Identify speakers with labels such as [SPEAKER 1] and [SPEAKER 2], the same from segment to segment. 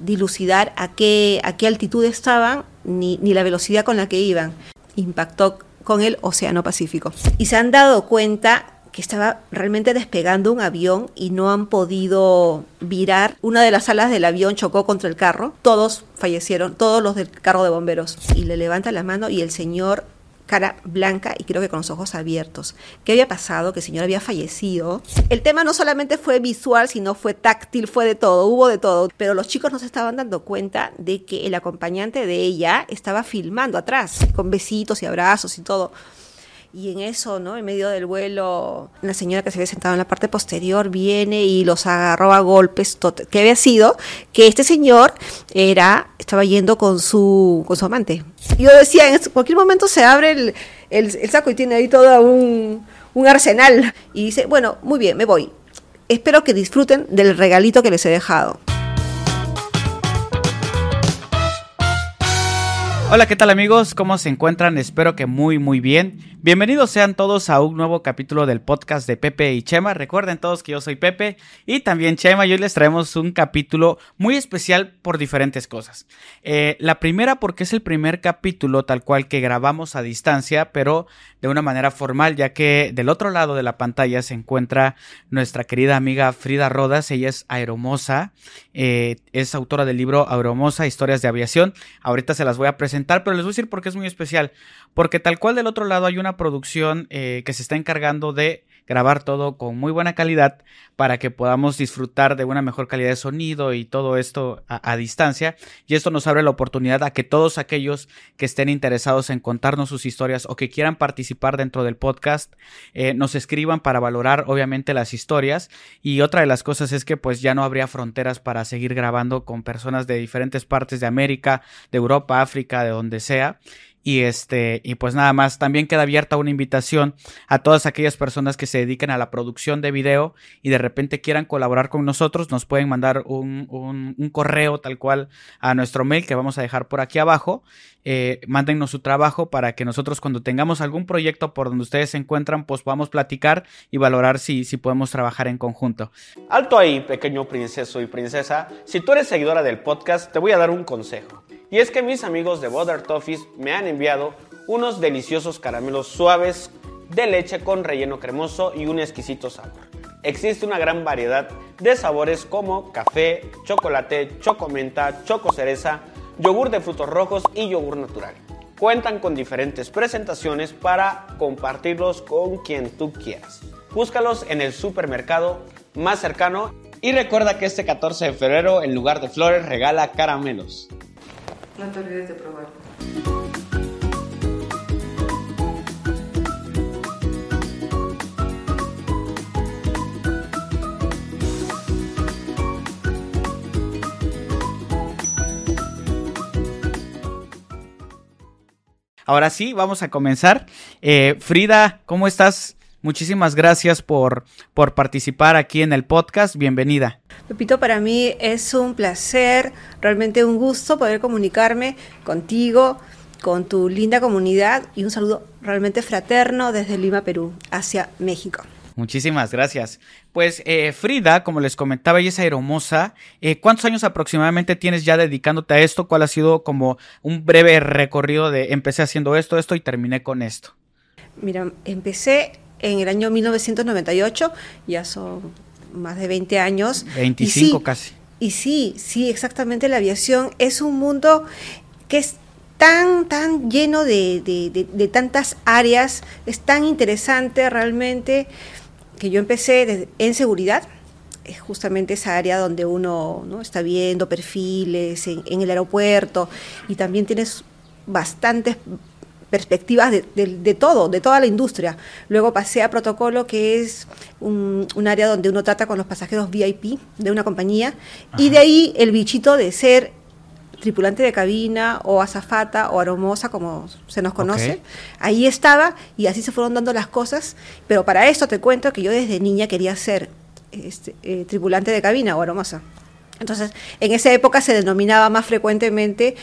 [SPEAKER 1] dilucidar a qué, a qué altitud estaban ni, ni la velocidad con la que iban. Impactó con el Océano Pacífico. Y se han dado cuenta que estaba realmente despegando un avión y no han podido virar. Una de las alas del avión chocó contra el carro. Todos fallecieron, todos los del carro de bomberos. Y le levanta la mano y el señor cara blanca y creo que con los ojos abiertos. ¿Qué había pasado? Que el señor había fallecido. El tema no solamente fue visual, sino fue táctil, fue de todo, hubo de todo. Pero los chicos no se estaban dando cuenta de que el acompañante de ella estaba filmando atrás, con besitos y abrazos y todo. Y en eso, ¿no? En medio del vuelo, una señora que se había sentado en la parte posterior viene y los agarró a golpes. ¿Qué había sido? Que este señor era, estaba yendo con su, con su amante. Yo decía, en cualquier momento se abre el, el, saco y tiene ahí todo un, un arsenal. Y dice, bueno, muy bien, me voy. Espero que disfruten del regalito que les he dejado.
[SPEAKER 2] Hola, ¿qué tal amigos? ¿Cómo se encuentran? Espero que muy muy bien. Bienvenidos sean todos a un nuevo capítulo del podcast de Pepe y Chema. Recuerden todos que yo soy Pepe y también Chema y hoy les traemos un capítulo muy especial por diferentes cosas. Eh, la primera porque es el primer capítulo tal cual que grabamos a distancia, pero de una manera formal, ya que del otro lado de la pantalla se encuentra nuestra querida amiga Frida Rodas. Ella es aeromosa, eh, es autora del libro Aeromosa, Historias de Aviación. Ahorita se las voy a presentar pero les voy a decir por qué es muy especial. Porque tal cual del otro lado hay una producción eh, que se está encargando de grabar todo con muy buena calidad para que podamos disfrutar de una mejor calidad de sonido y todo esto a, distancia. Y esto nos abre la oportunidad a que todos aquellos que estén interesados en contarnos sus historias o que quieran participar dentro del podcast eh, nos escriban para valorar obviamente las historias. Y otra de las cosas es que pues ya no habría fronteras para seguir grabando con personas de diferentes partes de América, de Europa, África, de donde sea. Y este, y pues nada más, también queda abierta una invitación a todas aquellas personas que se dediquen a la producción de video y de repente quieran colaborar con nosotros, nos pueden mandar un, un, correo tal cual a nuestro mail que vamos a dejar por aquí abajo. Eh, mándennos su trabajo para que nosotros cuando tengamos algún proyecto por donde ustedes se encuentran, pues podamos platicar y valorar si, si podemos trabajar en conjunto.
[SPEAKER 3] Alto ahí, pequeño princeso y princesa. Si tú eres seguidora del podcast, te voy a dar un consejo. Y es que mis amigos de Butter Toffees me han enviado unos deliciosos caramelos suaves de leche con relleno cremoso y un exquisito sabor. Existe una gran variedad de sabores como café, chocolate, chocomenta, choco cereza, yogur de frutos rojos y yogur natural. Cuentan con diferentes presentaciones para compartirlos con quien tú quieras. Búscalos en el supermercado más cercano y recuerda que este 14 de febrero en lugar de flores regala caramelos. No te olvides de probarlo.
[SPEAKER 2] Ahora sí, vamos a comenzar. Eh, Frida, ¿cómo estás? Muchísimas gracias por, por participar aquí en el podcast. Bienvenida.
[SPEAKER 1] Pepito, para mí es un placer, realmente un gusto poder comunicarme contigo, con tu linda comunidad y un saludo realmente fraterno desde Lima, Perú, hacia México.
[SPEAKER 2] Muchísimas gracias. Pues eh, Frida, como les comentaba, ella es aeromosa. Eh, ¿Cuántos años aproximadamente tienes ya dedicándote a esto? ¿Cuál ha sido como un breve recorrido de empecé haciendo esto, esto y terminé con esto?
[SPEAKER 1] Mira, empecé en el año 1998, ya son más de 20 años.
[SPEAKER 2] 25 casi.
[SPEAKER 1] Y sí, sí, exactamente, la aviación es un mundo que es tan, tan lleno de, de, tantas áreas, es tan interesante realmente que yo empecé en seguridad, es justamente esa área donde uno ¿no? está viendo perfiles en, en, el aeropuerto y también tienes bastantes perspectivas de, todo, de toda la industria. Luego pasé a protocolo, que es un, área donde uno trata con los pasajeros VIP de una compañía, y de ahí el bichito de ser tripulante de cabina o azafata o aromosa, como se nos conoce. Ahí estaba y así se fueron dando las cosas. Pero para esto te cuento que yo desde niña quería ser este, eh, tripulante de cabina o aromosa. Entonces, en esa época se denominaba más frecuentemente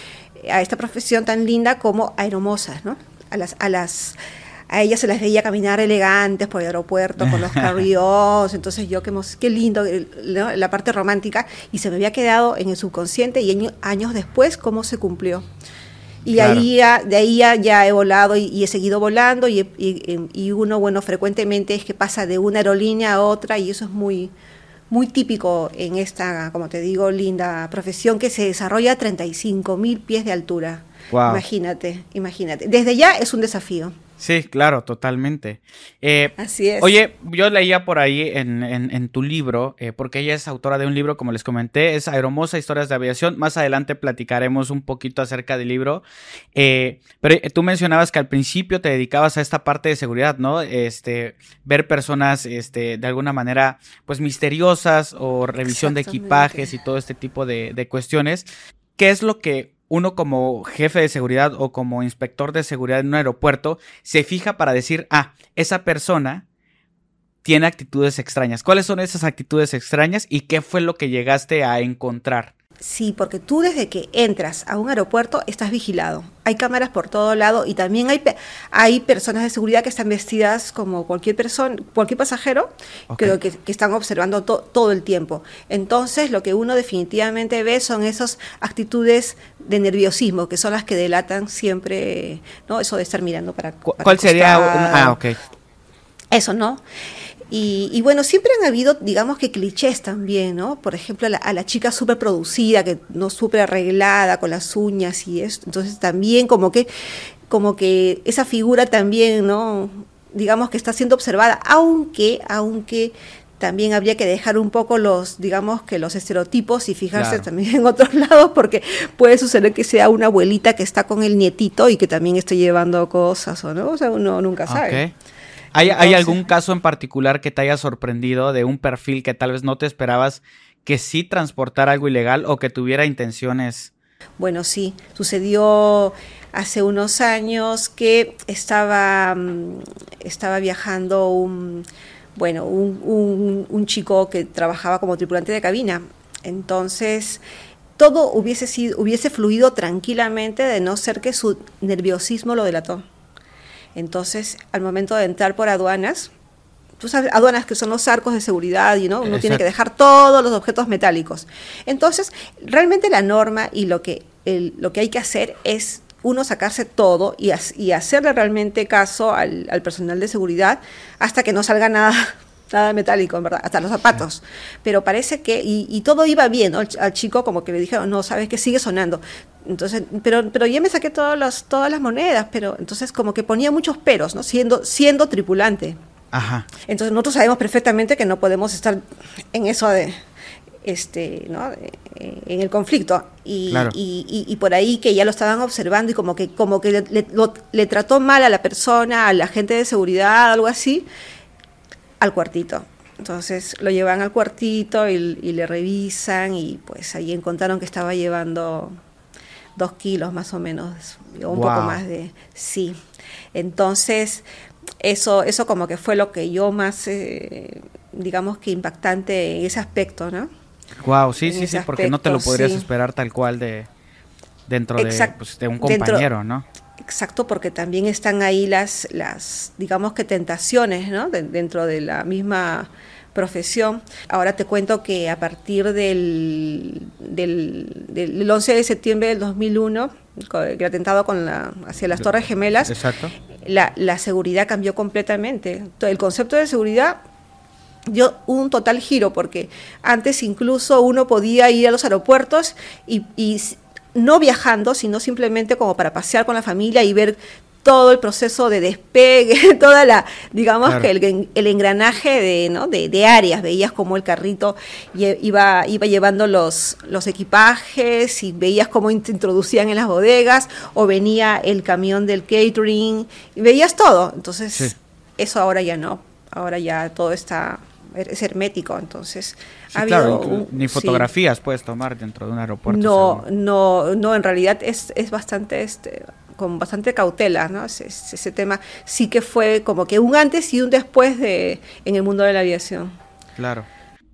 [SPEAKER 1] a esta profesión tan linda como aeromosas, ¿no? A las, a las a ellas se las veía caminar elegantes por el aeropuerto con los carrios, entonces yo qué, qué lindo la parte romántica y se me había quedado en el subconsciente y años después cómo se cumplió. Y ahí de ahí ya, he volado y, he seguido volando y, y, uno, bueno, frecuentemente es que pasa de una aerolínea a otra y eso es muy, muy típico en esta, como te digo, linda profesión que se desarrolla a 35 mil pies de altura. Imagínate, imagínate. Desde ya es un desafío.
[SPEAKER 2] Sí, claro, totalmente. Eh,
[SPEAKER 1] Así es.
[SPEAKER 2] Oye, yo leía por ahí en, tu libro, eh, porque ella es autora de un libro, como les comenté, es Aeromosa Historias de Aviación. Más adelante platicaremos un poquito acerca del libro. Eh, pero tú mencionabas que al principio te dedicabas a esta parte de seguridad, ¿no? Este, ver personas, este, de alguna manera, pues misteriosas o revisión de equipajes y todo este tipo de, de cuestiones. ¿Qué es lo que uno como jefe de seguridad o como inspector de seguridad en un aeropuerto se fija para decir, ah, esa persona tiene actitudes extrañas. ¿Cuáles son esas actitudes extrañas y qué fue lo que llegaste a encontrar?
[SPEAKER 1] Sí, porque tú desde que entras a un aeropuerto estás vigilado. Hay cámaras por todo lado y también hay, hay personas de seguridad que están vestidas como cualquier persona, cualquier pasajero, que, están observando todo el tiempo. Entonces, lo que uno definitivamente ve son esas actitudes de nerviosismo, que son las que delatan siempre, ¿no? Eso de estar mirando para.
[SPEAKER 2] ¿Cuál sería? Ah, ok.
[SPEAKER 1] Eso, ¿no? Y, bueno, siempre han habido, digamos que clichés también, ¿no? Por ejemplo, a la, chica súper producida, que no súper arreglada, con las uñas y esto. Entonces también como que, como que esa figura también, ¿no? Digamos que está siendo observada, aunque, aunque también habría que dejar un poco los, digamos que los estereotipos y fijarse también en otros lados, porque puede suceder que sea una abuelita que está con el nietito y que también esté llevando cosas, ¿o no? O sea, uno nunca sabe.
[SPEAKER 2] ¿Hay, algún caso en particular que te haya sorprendido de un perfil que tal vez no te esperabas que sí transportara algo ilegal o que tuviera intenciones?
[SPEAKER 1] Bueno, sí, sucedió hace unos años que estaba, mm, estaba viajando un, bueno, un, un, chico que trabajaba como tripulante de cabina. Entonces, todo hubiese, sido, hubiese fluido tranquilamente de no ser que su nerviosismo lo delató. Entonces, al momento de entrar por aduanas, tú sabes, aduanas que son los arcos de seguridad y ¿no? uno tiene que dejar todos los objetos metálicos. Entonces, realmente la norma y lo que, lo que hay que hacer es uno sacarse todo y, y hacerle realmente caso al, al, personal de seguridad hasta que no salga nada, nada metálico, en verdad, hasta los zapatos. Pero parece que, y, todo iba bien, ¿no? al, chico como que le dijeron, no, sabes que sigue sonando. Entonces, pero, pero ya me saqué todas las, todas las monedas, pero entonces como que ponía muchos peros, ¿no? Siendo, siendo tripulante.
[SPEAKER 2] Ajá.
[SPEAKER 1] Entonces nosotros sabemos perfectamente que no podemos estar en eso de, este, ¿no? Eh, en el conflicto y, y, y, por ahí que ya lo estaban observando y como que como que le, le, trató mal a la persona, a la gente de seguridad, algo así, al cuartito. Entonces lo llevan al cuartito y, y le revisan y pues ahí encontraron que estaba llevando dos kilos más o menos, o un poco más de, sí. Entonces, eso, eso como que fue lo que yo más, eh, digamos que impactante en ese aspecto, ¿no?
[SPEAKER 2] Wow, sí, sí, sí, porque no te lo podrías esperar tal cual de dentro de, pues, de, un compañero, ¿no?
[SPEAKER 1] Exacto, porque también están ahí las, las digamos que tentaciones, ¿no? dentro de la misma profesión. Ahora te cuento que a partir del, del, 11 de septiembre del 2001, el atentado con la, hacia las Torres Gemelas, La, la seguridad cambió completamente. El concepto de seguridad dio un total giro, porque antes incluso uno podía ir a los aeropuertos y, y no viajando, sino simplemente como para pasear con la familia y ver todo el proceso de despegue, toda la, digamos que el, el, engranaje de, ¿no? de, de, áreas, veías como el carrito iba, iba llevando los, los equipajes y veías cómo te introducían en las bodegas o venía el camión del catering y veías todo. Entonces, eso ahora ya no, ahora ya todo está es hermético, entonces
[SPEAKER 2] ha habido ni fotografías puedes tomar dentro de un aeropuerto.
[SPEAKER 1] No, no, no, en realidad es, es bastante este con bastante cautela, ¿no? Ese, ese, tema sí que fue como que un antes y un después de en el mundo de la aviación.
[SPEAKER 2] Claro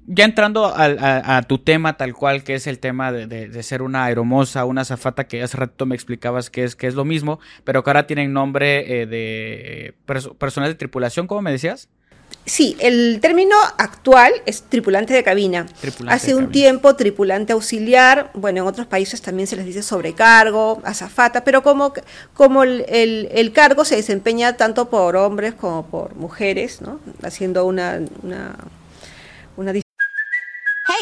[SPEAKER 2] ya entrando a, tu tema tal cual, que es el tema de, ser una aeromoza, una zafata, que hace rato me explicabas que es, que es lo mismo, pero que ahora tienen nombre eh, de personal de tripulación, ¿cómo me decías?
[SPEAKER 1] Sí, el término actual es tripulante de cabina. Hace un tiempo tripulante auxiliar, bueno, en otros países también se les dice sobrecargo, azafata, pero como, como el, el, cargo se desempeña tanto por hombres como por mujeres, ¿no? Haciendo una, una, una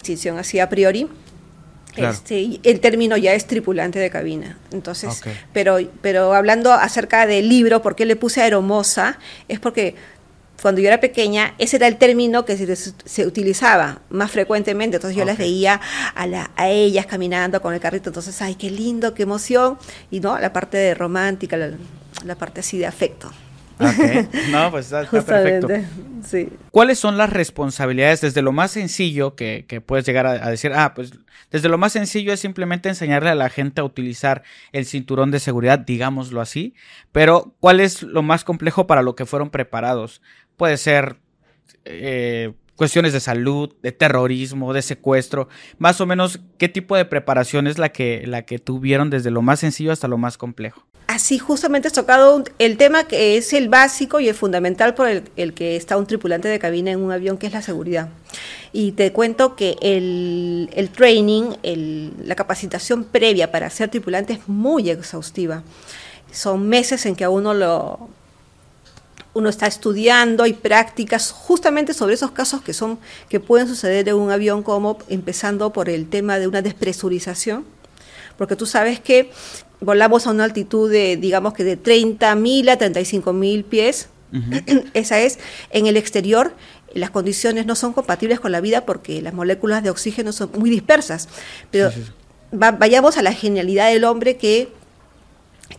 [SPEAKER 1] Distinción así a priori. Este, el término ya es tripulante de cabina. Entonces, pero, pero hablando acerca del libro, ¿por qué le puse aeromosa? Es porque cuando yo era pequeña, ese era el término que se, utilizaba más frecuentemente. Entonces yo las veía a, la, a ellas caminando con el carrito. Entonces, ay, qué lindo, qué emoción. Y no, la parte de romántica, la, la parte así de afecto.
[SPEAKER 2] No, pues está, perfecto. ¿Cuáles son las responsabilidades desde lo más sencillo que, puedes llegar a, decir? Ah, pues desde lo más sencillo es simplemente enseñarle a la gente a utilizar el cinturón de seguridad, digámoslo así. Pero, ¿cuál es lo más complejo para lo que fueron preparados? Puede ser eh, cuestiones de salud, de terrorismo, de secuestro, más o menos qué tipo de preparación es la que, la que tuvieron desde lo más sencillo hasta lo más complejo
[SPEAKER 1] así justamente has tocado el tema que es el básico y el fundamental por el, que está un tripulante de cabina en un avión, que es la seguridad. Y te cuento que el, el training, la capacitación previa para ser tripulante es muy exhaustiva. Son meses en que uno lo, uno está estudiando y prácticas justamente sobre esos casos que son que pueden suceder en un avión como empezando por el tema de una despresurización porque tú sabes que volamos a una altitud de, digamos que de 30.000 a 35.000 pies. Esa es en el exterior. Las condiciones no son compatibles con la vida porque las moléculas de oxígeno son muy dispersas. Pero vayamos a la genialidad del hombre que,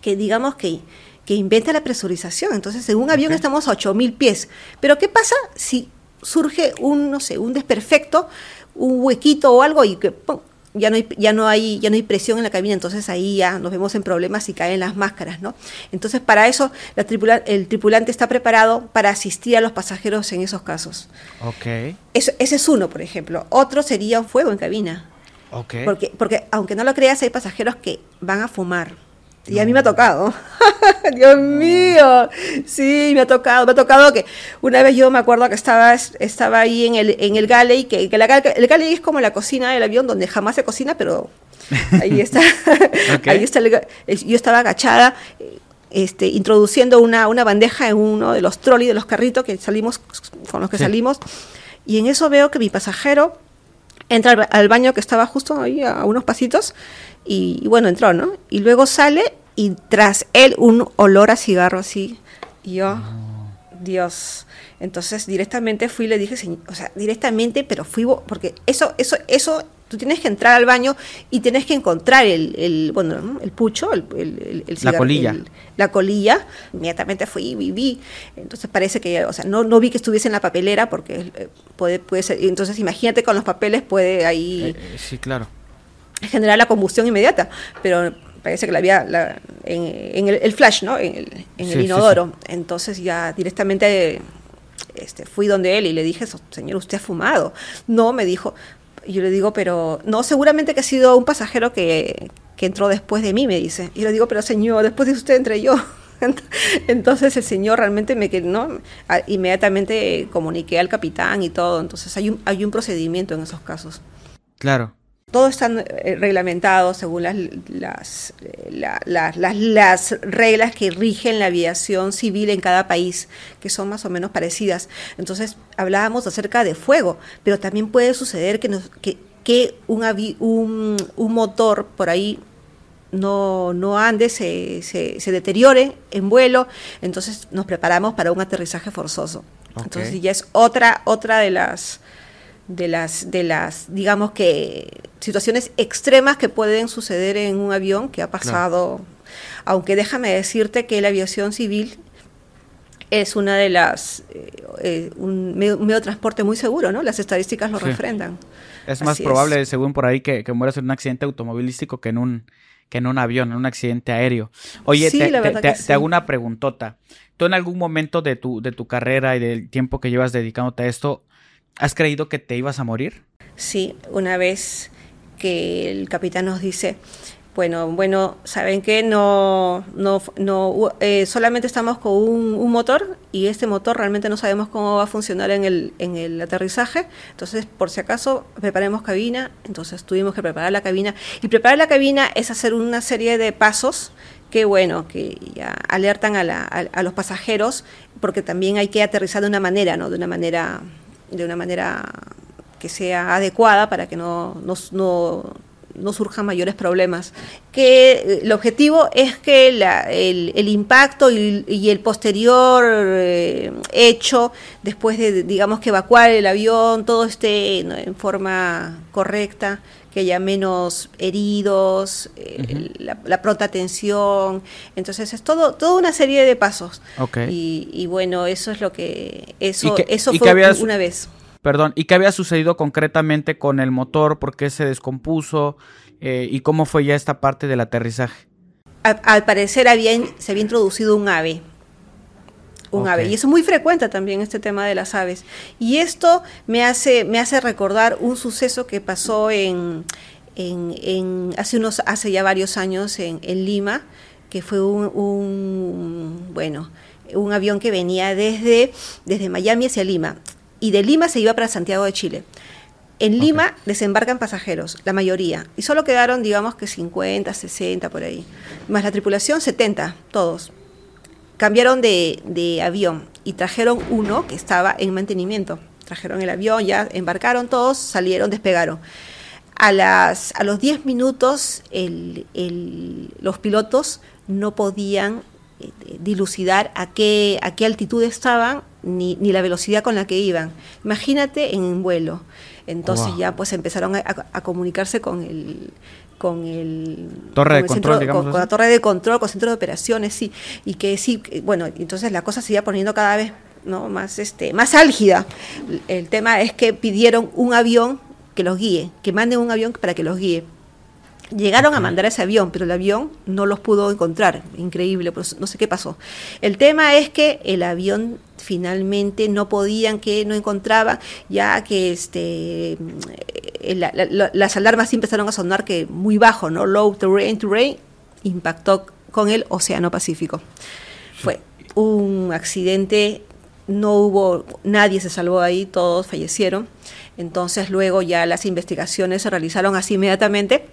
[SPEAKER 1] que digamos que, que inventa la presurización. Entonces, en un avión estamos a 8.000 pies. Pero ¿qué pasa si surge un, no sé, un desperfecto, un huequito o algo y que ya no hay, ya no hay, ya no hay presión en la cabina, entonces ahí ya nos vemos en problemas y caen las máscaras, ¿no? Entonces, para eso la el tripulante está preparado para asistir a los pasajeros en esos casos.
[SPEAKER 2] Ok.
[SPEAKER 1] ese es uno, por ejemplo. Otro sería un fuego en cabina.
[SPEAKER 2] Ok.
[SPEAKER 1] Porque, porque aunque no lo creas, hay pasajeros que van a fumar. Y a mí me ha tocado. Dios mío. Sí, me ha tocado. Me ha tocado que una vez yo me acuerdo que estaba, estaba ahí en el, en el galley, que, que el galley es como la cocina del avión donde jamás se cocina, pero ahí está. ahí está yo estaba agachada. Este, introduciendo una, una bandeja en uno de los trolleys de los carritos que salimos con los que salimos y en eso veo que mi pasajero entra al baño que estaba justo ahí a unos pasitos y, bueno, entró, ¿no? Y luego sale y tras él un olor a cigarro así. Yo, Dios. Entonces directamente fui y le dije, o sea, directamente, pero fui, porque eso, eso, eso, tú tienes que entrar al baño y tienes que encontrar el, el bueno, el pucho, el, el, el
[SPEAKER 2] cigarro, la colilla.
[SPEAKER 1] la colilla. Inmediatamente fui y vi. Entonces parece que, o sea, no, no vi que estuviese en la papelera porque eh, puede, puede ser, entonces imagínate con los papeles puede ahí...
[SPEAKER 2] Eh, eh, sí, claro
[SPEAKER 1] generar la combustión inmediata, pero parece que la había en, el, flash, ¿no? En el, inodoro. Entonces ya directamente este, fui donde él y le dije, señor, ¿usted ha fumado? No, me dijo. Yo le digo, pero no, seguramente que ha sido un pasajero que, que entró después de mí, me dice. Y le digo, pero señor, después de usted entré yo. Entonces el señor realmente me ¿no? inmediatamente comuniqué al capitán y todo. Entonces hay un, hay un procedimiento en esos casos.
[SPEAKER 2] Claro.
[SPEAKER 1] Todo está eh, reglamentado según las, las, la- la- las- las reglas que rigen la aviación civil en cada país, que son más o menos parecidas. Entonces, hablábamos acerca de fuego, pero también puede suceder que, nos- que, que un, avi- un, un motor por ahí no, no ande, se, se, se deteriore en vuelo, entonces nos preparamos para un aterrizaje forzoso.
[SPEAKER 2] Ok.
[SPEAKER 1] Entonces ya es otra, otra de las de las de las digamos que situaciones extremas que pueden suceder en un avión que ha pasado aunque déjame decirte que la aviación civil es una de las eh, eh, un, medio, de transporte muy seguro no las estadísticas lo
[SPEAKER 2] Sí.
[SPEAKER 1] refrendan
[SPEAKER 2] Es más
[SPEAKER 1] Así
[SPEAKER 2] probable, según por ahí, que, que mueras en un accidente automovilístico que en un, que en un avión, en un accidente aéreo. Oye,
[SPEAKER 1] Sí,
[SPEAKER 2] te, te- hago una preguntota. ¿Tú en algún momento de tu, de tu carrera y del tiempo que llevas dedicándote a esto, has creído que te ibas a morir?
[SPEAKER 1] Sí, una vez que el capitán nos dice, bueno, bueno, ¿saben qué? No, no, no, eh, solamente estamos con un, motor y este motor realmente no sabemos cómo va a funcionar en el, en el aterrizaje. Entonces, por si acaso, preparemos cabina. Entonces, tuvimos que preparar la cabina. Y preparar la cabina es hacer una serie de pasos que, bueno, que ya alertan a, la- a- a los pasajeros, porque también hay que aterrizar de una manera, ¿no? De una manera, de una manera que sea adecuada para que no, no, no, no surjan mayores problemas. Que eh, el objetivo es que la- el, el impacto y, el posterior eh, hecho, después de, digamos, que evacuar el avión, todo esté en forma correcta, que haya menos heridos, eh, la, la pronta atención. Entonces es todo, toda una serie de pasos.
[SPEAKER 2] Ok.
[SPEAKER 1] Y, y bueno, eso es lo que... Eso, eso fue
[SPEAKER 2] habías-
[SPEAKER 1] una vez.
[SPEAKER 2] Perdón, ¿y qué había sucedido concretamente con el motor? ¿Por qué se descompuso? Eh, ¿Y cómo fue ya esta parte del aterrizaje?
[SPEAKER 1] Al, al parecer había, se había introducido un ave. Un ave. Y eso es muy frecuente también, este tema de las aves. Y esto me hace, me hace recordar un suceso que pasó en, en, en- hace, unos, hace ya varios años en, en Lima, que fue un, un, bueno, un avión que venía desde, desde Miami hacia Lima. Y de Lima se iba para Santiago de Chile. En Lima desembarcan pasajeros, la mayoría, y solo quedaron, digamos que 50, 60 por ahí, más la tripulación 70, todos. Cambiaron de, de avión y trajeron uno que estaba en mantenimiento. Trajeron el avión, ya embarcaron todos, salieron, despegaron. A, las, a los 10 minutos el- el- los pilotos no podían eh, dilucidar a qué, a qué altitud estaban ni, ni la velocidad con la que iban. Imagínate en vuelo. Entonces
[SPEAKER 2] Wow.
[SPEAKER 1] ya pues empezaron a comunicarse con el con el
[SPEAKER 2] Torre de
[SPEAKER 1] con el
[SPEAKER 2] control,
[SPEAKER 1] centro-
[SPEAKER 2] digamos
[SPEAKER 1] con, con la torre de control, con centro de operaciones, sí, y que sí, bueno, entonces la cosa se iba poniendo cada vez no más este más álgida. El tema es que pidieron un avión que los guíe, que manden un avión para que los guíe. Llegaron a mandar ese avión, pero el avión no los pudo encontrar. Increíble, pues no sé qué pasó. El tema es que el avión finalmente no podían, que no encontraban, ya que este eh, la- la- la- las alarmas sí empezaron a sonar que muy bajo, ¿no? Low terrain, terrain, impactó con el Océano Pacífico. Fue un accidente, no hubo, nadie se salvó ahí, todos fallecieron. Entonces luego ya las investigaciones se realizaron así inmediatamente.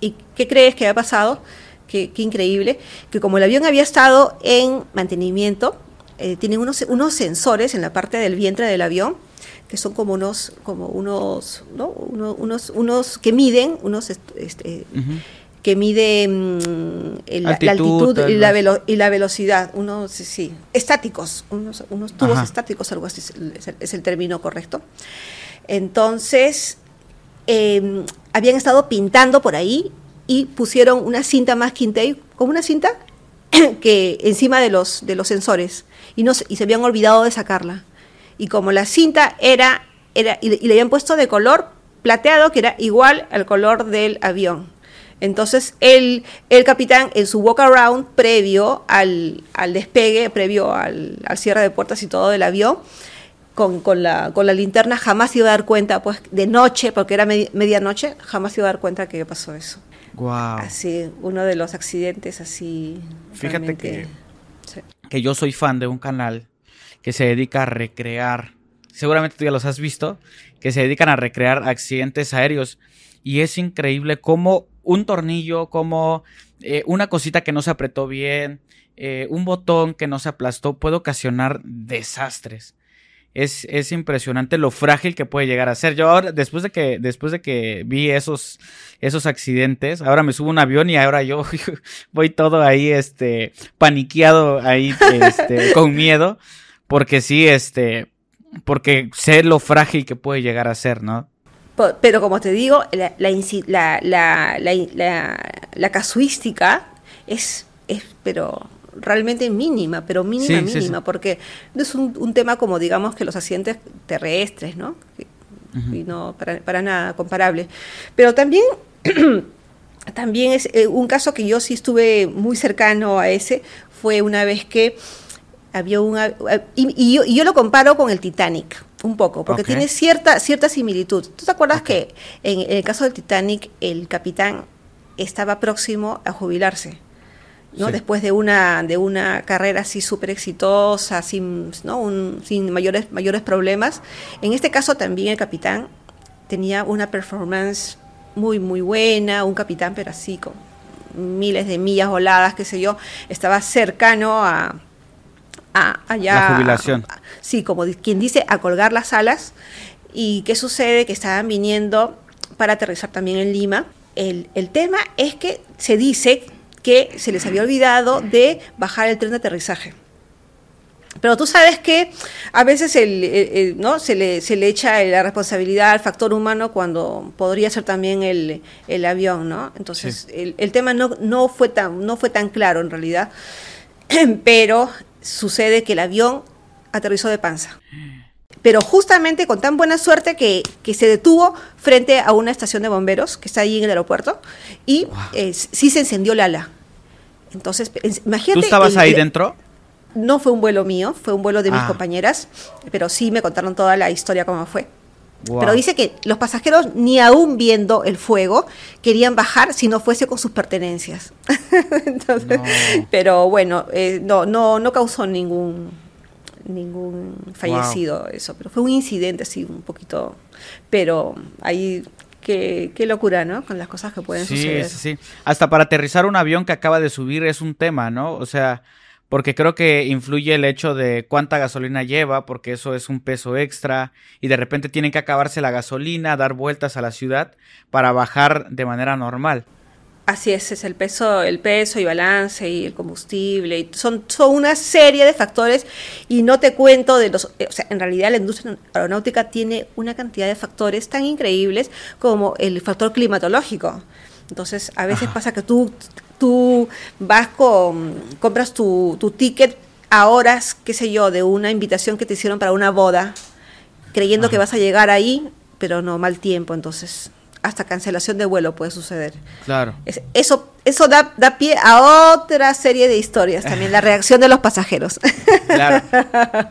[SPEAKER 1] ¿Y qué crees que ha pasado? Qué, qué increíble, que como el avión había estado en mantenimiento, eh, tienen unos, unos sensores en la parte del vientre del avión, que son como unos, como unos, ¿no? Uno- unos, unos que miden, unos est- este, que miden mm, el- la- la
[SPEAKER 2] Altitud,
[SPEAKER 1] y la, velo- y la velocidad, unos sí, estáticos, unos, unos tubos
[SPEAKER 2] Ajá.
[SPEAKER 1] estáticos, algo así es el- es el- es el término correcto. Entonces, eh, habían estado pintando por ahí y pusieron una cinta más tape, como una cinta que encima de los, de los sensores y, no, y se habían olvidado de sacarla. Y como la cinta era, era y, y le habían puesto de color plateado, que era igual al color del avión. Entonces el, el capitán en su walk around previo al, al despegue, previo al, al cierre de puertas y todo del avión, con, con la, con la linterna jamás iba a dar cuenta, pues de noche, porque era medi- medianoche, jamás iba a dar cuenta que pasó eso.
[SPEAKER 2] Wow.
[SPEAKER 1] Así, uno de los accidentes así.
[SPEAKER 2] Fíjate que-
[SPEAKER 1] sí.
[SPEAKER 2] que yo soy fan de un canal que se dedica a recrear, seguramente tú ya los has visto, que se dedican a recrear accidentes aéreos. y es increíble cómo un tornillo, como eh, una cosita que no se apretó bien, eh, un botón que no se aplastó puede ocasionar desastres. Es, es, impresionante lo frágil que puede llegar a ser. Yo ahora, después de que, después de que vi esos, esos accidentes, ahora me subo a un avión y ahora yo voy todo ahí, este, paniqueado ahí, este, con miedo, porque sí, este, porque sé lo frágil que puede llegar a ser, ¿no?
[SPEAKER 1] Pero como te digo, la, la, la, casuística es, es, pero realmente mínima, pero mínima, mínima, porque no es un, tema como digamos que los accidentes terrestres, ¿no? Y no, para, nada comparable. Pero también, también es eh, un caso que yo sí estuve muy cercano a ese, fue una vez que había un... Y, yo, lo comparo con el Titanic, un poco, porque tiene cierta, cierta similitud. ¿Tú te acuerdas que en, el caso del Titanic el capitán estaba próximo a jubilarse? ¿No? Después de una, de una carrera así súper exitosa, sin, ¿no? sin mayores, mayores problemas. En este caso también el capitán tenía una performance muy, muy buena, un capitán pero así con miles de millas voladas, qué sé yo, estaba cercano a, a allá...
[SPEAKER 2] La jubilación.
[SPEAKER 1] sí, como quien dice, a colgar las alas. ¿Y qué sucede? Que estaban viniendo para aterrizar también en Lima. El, el tema es que se dice que se les había olvidado de bajar el tren de aterrizaje. Pero tú sabes que a veces el, ¿no? se, le, se le echa la responsabilidad al factor humano cuando podría ser también el, el avión, ¿no? Entonces el, el, tema no, no, fue tan, no fue tan claro en realidad, pero sucede que el avión aterrizó de panza. Pero justamente con tan buena suerte que, que se detuvo frente a una estación de bomberos que está ahí en el aeropuerto y eh, sí se encendió la ala. Entonces, imagínate.
[SPEAKER 2] ¿Tú estabas ahí dentro?
[SPEAKER 1] No fue un vuelo mío, fue un vuelo de mis ah. compañeras, pero sí me contaron toda la historia cómo fue. Pero dice que los pasajeros, ni aún viendo el fuego, querían bajar si no fuese con sus pertenencias. Entonces, Pero bueno, eh, no, no, no causó ningún ningún fallecido eso, pero fue un incidente así un poquito, pero ahí Qué, qué, locura, ¿no? Con las cosas que pueden suceder.
[SPEAKER 2] Sí, sí, sí. Hasta para aterrizar un avión que acaba de subir es un tema, ¿no? O sea, porque creo que influye el hecho de cuánta gasolina lleva, porque eso es un peso extra, y de repente tienen que acabarse la gasolina, dar vueltas a la ciudad para bajar de manera normal.
[SPEAKER 1] Así es, es el peso, el peso y balance y el combustible. Y son, son una serie de factores y no te cuento de los... Eh, o sea, en realidad la industria aeronáutica tiene una cantidad de factores tan increíbles como el factor climatológico. Entonces, a veces pasa que tú, tú vas con... compras tu, tu ticket a horas, qué sé yo, de una invitación que te hicieron para una boda, creyendo que vas a llegar ahí, pero no, mal tiempo, entonces hasta cancelación de vuelo puede suceder.
[SPEAKER 2] Claro.
[SPEAKER 1] eso eso da, da, pie a otra serie de historias también, la reacción de los pasajeros.
[SPEAKER 2] Claro.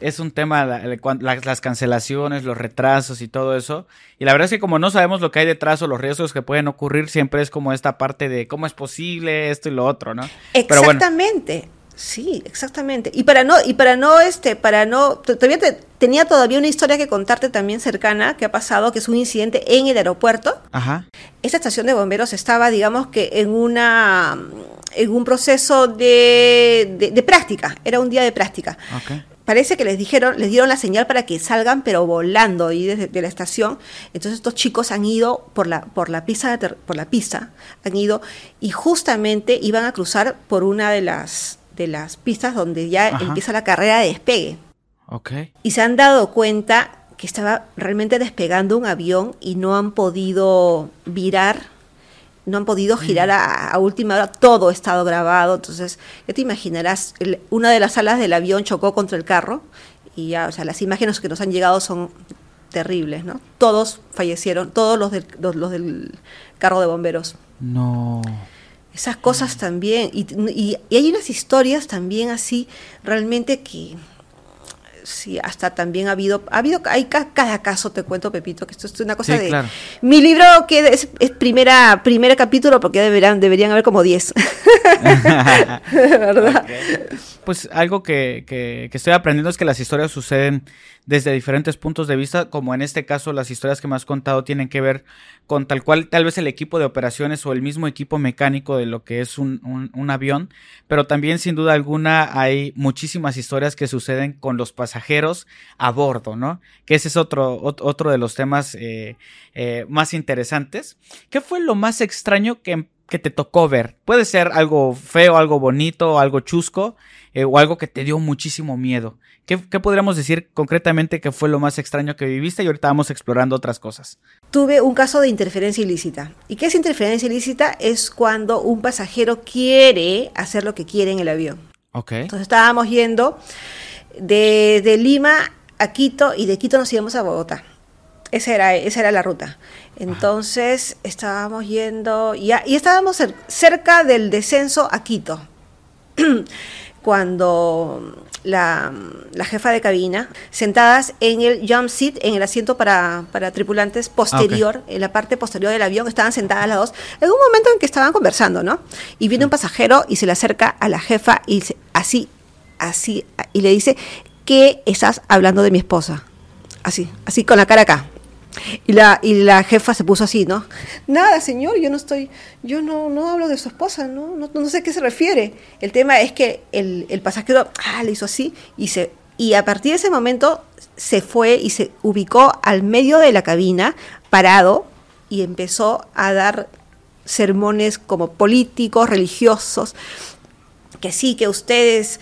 [SPEAKER 2] Es un tema, las cancelaciones, los retrasos y todo eso. Y la verdad es que como no sabemos lo que hay detrás o los riesgos que pueden ocurrir, siempre es como esta parte de cómo es posible esto y lo otro, ¿no?
[SPEAKER 1] Exactamente. Sí, exactamente. Y para no, y para no, este, para no, todavía tenía todavía una historia que contarte también cercana que ha pasado, que es un incidente en el aeropuerto.
[SPEAKER 2] Ajá.
[SPEAKER 1] Esta estación de bomberos estaba, digamos que en una, en un proceso de, de, práctica. Era un día de práctica. Parece que les dijeron, les dieron la señal para que salgan, pero volando ahí desde de la estación. Entonces estos chicos han ido por la, por la pista, por la pista, han ido y justamente iban a cruzar por una de las de las pistas donde ya empieza la carrera de despegue.
[SPEAKER 2] Okay.
[SPEAKER 1] Y se han dado cuenta que estaba realmente despegando un avión y no han podido virar, no han podido girar a, última hora, todo ha estado grabado, entonces ya te imaginarás, una de las alas del avión chocó contra el carro y ya, o sea, las imágenes que nos han llegado son terribles, ¿no? Todos fallecieron, todos los los del carro de bomberos.
[SPEAKER 2] No.
[SPEAKER 1] Esas cosas también. Y, y, hay unas historias también así, realmente que sí, hasta también ha habido, ha habido, hay cada caso, te cuento, Pepito, que esto es una cosa de... Mi libro que es, primera, primer capítulo porque deberían, deberían haber como 10. ¿Verdad?
[SPEAKER 2] pues algo que, que, que, estoy aprendiendo es que las historias suceden desde diferentes puntos de vista, como en este caso las historias que me has contado tienen que ver con tal cual tal vez el equipo de operaciones o el mismo equipo mecánico de lo que es un, un, avión, pero también sin duda alguna hay muchísimas historias que suceden con los pasajeros a bordo, ¿no? Que ese es otro, otro de los temas eh, eh, más interesantes. ¿Qué fue lo más extraño que que te tocó ver. Puede ser algo feo, algo bonito, algo chusco eh, o algo que te dio muchísimo miedo. ¿Qué, ¿Qué, podríamos decir concretamente que fue lo más extraño que viviste? Y ahorita vamos explorando otras cosas.
[SPEAKER 1] Tuve un caso de interferencia ilícita. ¿Y qué es interferencia ilícita? Es cuando un pasajero quiere hacer lo que quiere en el avión.
[SPEAKER 2] Ok.
[SPEAKER 1] Entonces estábamos yendo de, de Lima a Quito y de Quito nos íbamos a Bogotá. Esa era, esa era la ruta. Entonces Ajá. estábamos yendo ya, y estábamos cerca del descenso a Quito. Cuando la, la, jefa de cabina, sentadas en el jump seat, en el asiento para, para tripulantes posterior, okay. en la parte posterior del avión, estaban sentadas las dos, en un momento en que estaban conversando, ¿no? Y viene un pasajero y se le acerca a la jefa y dice, así, así, y le dice, ¿qué estás hablando de mi esposa? Así, así con la cara acá. Y la, y la jefa se puso así, ¿no? Nada, señor, yo no estoy, yo no, no hablo de su esposa, ¿no? No, no sé a qué se refiere. El tema es que el, el pasajero, ah, le hizo así y se, y a partir de ese momento se fue y se ubicó al medio de la cabina, parado, y empezó a dar sermones como políticos, religiosos, que sí, que ustedes,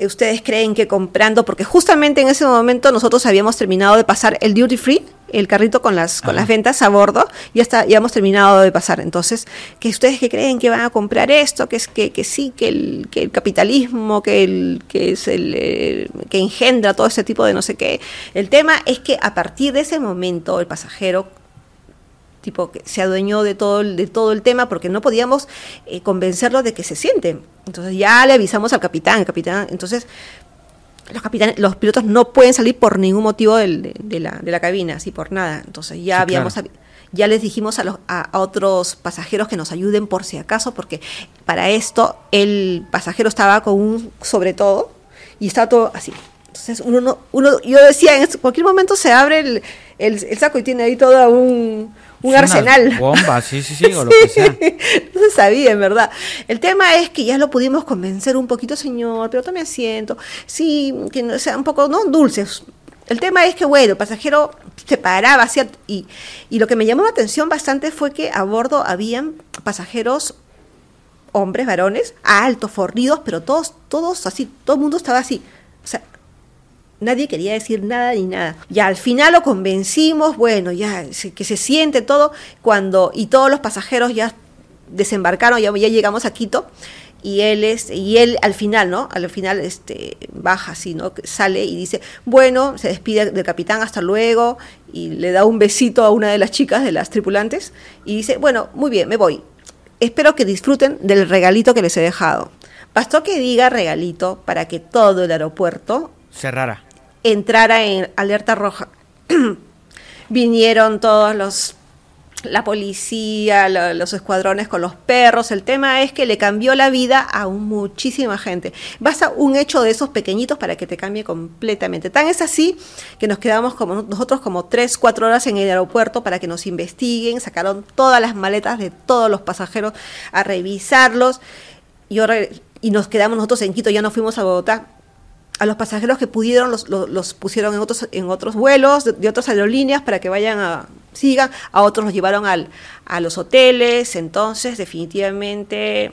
[SPEAKER 1] ustedes creen que comprando, porque justamente en ese momento nosotros habíamos terminado de pasar el duty free, el carrito con las, con las ventas a bordo, ya está, ya hemos terminado de pasar. Entonces, que ustedes que creen que van a comprar esto, que es que, que sí, que el, que el capitalismo, que el, que es el, eh, que engendra todo ese tipo de no sé qué. El tema es que a partir de ese momento el pasajero tipo que se adueñó de todo el, de todo el tema porque no podíamos eh, convencerlo de que se siente. Entonces ya le avisamos al capitán, capitán, entonces los capitanes, los pilotos no pueden salir por ningún motivo del, de, de, la, de la cabina, así por nada. Entonces ya sí, habíamos claro. ya les dijimos a, los, a, a, otros pasajeros que nos ayuden por si acaso, porque para esto el pasajero estaba con un sobre todo y estaba todo así. Entonces uno, no, uno yo decía, en cualquier momento se abre el, el, el saco y tiene ahí todo un, un arsenal.
[SPEAKER 2] Bomba, sí, sí, sí, o lo que sea.
[SPEAKER 1] No se sabía, en verdad. El tema es que ya lo pudimos convencer un poquito, señor, pero tome asiento. Sí, que no sea un poco, no dulces. El tema es que, bueno, el pasajero se paraba, ¿cierto? Y, y lo que me llamó la atención bastante fue que a bordo habían pasajeros hombres, varones, altos, fornidos, pero todos, todos así, todo el mundo estaba así. Nadie quería decir nada ni nada. Ya al final lo convencimos, bueno, ya que se siente todo, cuando, y todos los pasajeros ya desembarcaron, ya, ya llegamos a Quito, y él es, y él al final, ¿no? Al final este baja así, ¿no? Sale y dice, bueno, se despide del capitán, hasta luego, y le da un besito a una de las chicas de las tripulantes, y dice, bueno, muy bien, me voy. Espero que disfruten del regalito que les he dejado. Bastó que diga regalito para que todo el aeropuerto
[SPEAKER 2] cerrara
[SPEAKER 1] entrara en alerta roja. Vinieron todos los la policía, lo, los escuadrones con los perros. El tema es que le cambió la vida a muchísima gente. Basta un hecho de esos pequeñitos para que te cambie completamente. Tan es así que nos quedamos como nosotros como tres, cuatro horas en el aeropuerto para que nos investiguen. Sacaron todas las maletas de todos los pasajeros a revisarlos. Y nos quedamos nosotros en Quito, ya no fuimos a Bogotá a los pasajeros que pudieron los, los, los, pusieron en otros en otros vuelos de, de, otras aerolíneas para que vayan a sigan a otros los llevaron al, a los hoteles entonces definitivamente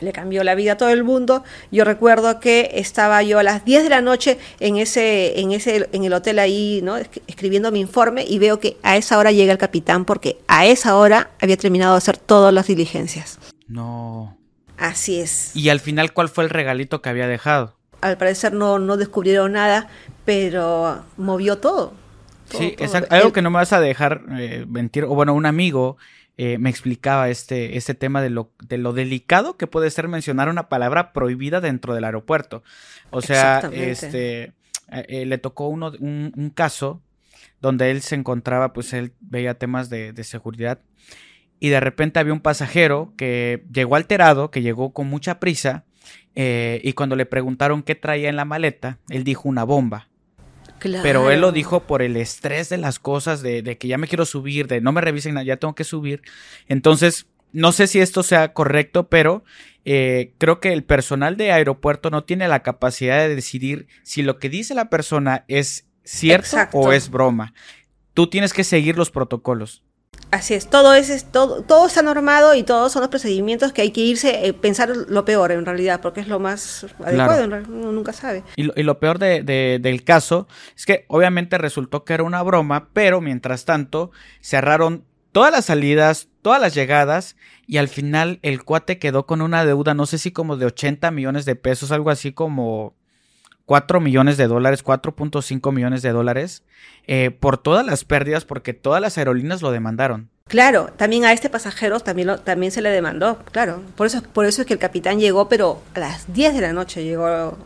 [SPEAKER 1] le cambió la vida a todo el mundo. Yo recuerdo que estaba yo a las 10 de la noche en ese en ese en el hotel ahí, ¿no? escribiendo mi informe y veo que a esa hora llega el capitán porque a esa hora había terminado de hacer todas las diligencias.
[SPEAKER 2] No.
[SPEAKER 1] Así es.
[SPEAKER 2] Y al final, ¿cuál fue el regalito que había dejado?
[SPEAKER 1] Al parecer no, no descubrieron nada, pero movió todo. todo
[SPEAKER 2] sí,
[SPEAKER 1] todo.
[SPEAKER 2] exacto. Algo que no me vas a dejar eh, mentir, o bueno, un amigo eh, me explicaba este, este tema de lo, de lo delicado que puede ser mencionar una palabra prohibida dentro del aeropuerto. O sea, este eh, le tocó uno, un, un, caso donde él se encontraba, pues él veía temas de, de seguridad y de repente había un pasajero que llegó alterado, que llegó con mucha prisa eh, y cuando le preguntaron qué traía en la maleta, él dijo una bomba.
[SPEAKER 1] Claro.
[SPEAKER 2] Pero él lo dijo por el estrés de las cosas, de, de que ya me quiero subir, de no me revisen, nada, ya tengo que subir. Entonces, no sé si esto sea correcto, pero eh, creo que el personal de aeropuerto no tiene la capacidad de decidir si lo que dice la persona es cierto
[SPEAKER 1] Exacto.
[SPEAKER 2] o es broma. Tú tienes que seguir los protocolos.
[SPEAKER 1] Así es, todo es, es- todo, todo está normado y todos son los procedimientos que hay que irse, eh, pensar lo peor en realidad, porque es lo más adecuado,
[SPEAKER 2] Claro.
[SPEAKER 1] en realidad, uno nunca sabe.
[SPEAKER 2] Y lo, y lo peor de- de- del caso es que obviamente resultó que era una broma, pero mientras tanto cerraron todas las salidas, todas las llegadas y al final el cuate quedó con una deuda, no sé si como de 80 millones de pesos, algo así como 4 millones de dólares, 4.5 millones de dólares, eh, por todas las pérdidas porque todas las aerolíneas lo demandaron.
[SPEAKER 1] Claro, también a este pasajero también, lo- también se le demandó, claro. Por eso, por eso es que el capitán llegó, pero a las 10 de la noche llegó.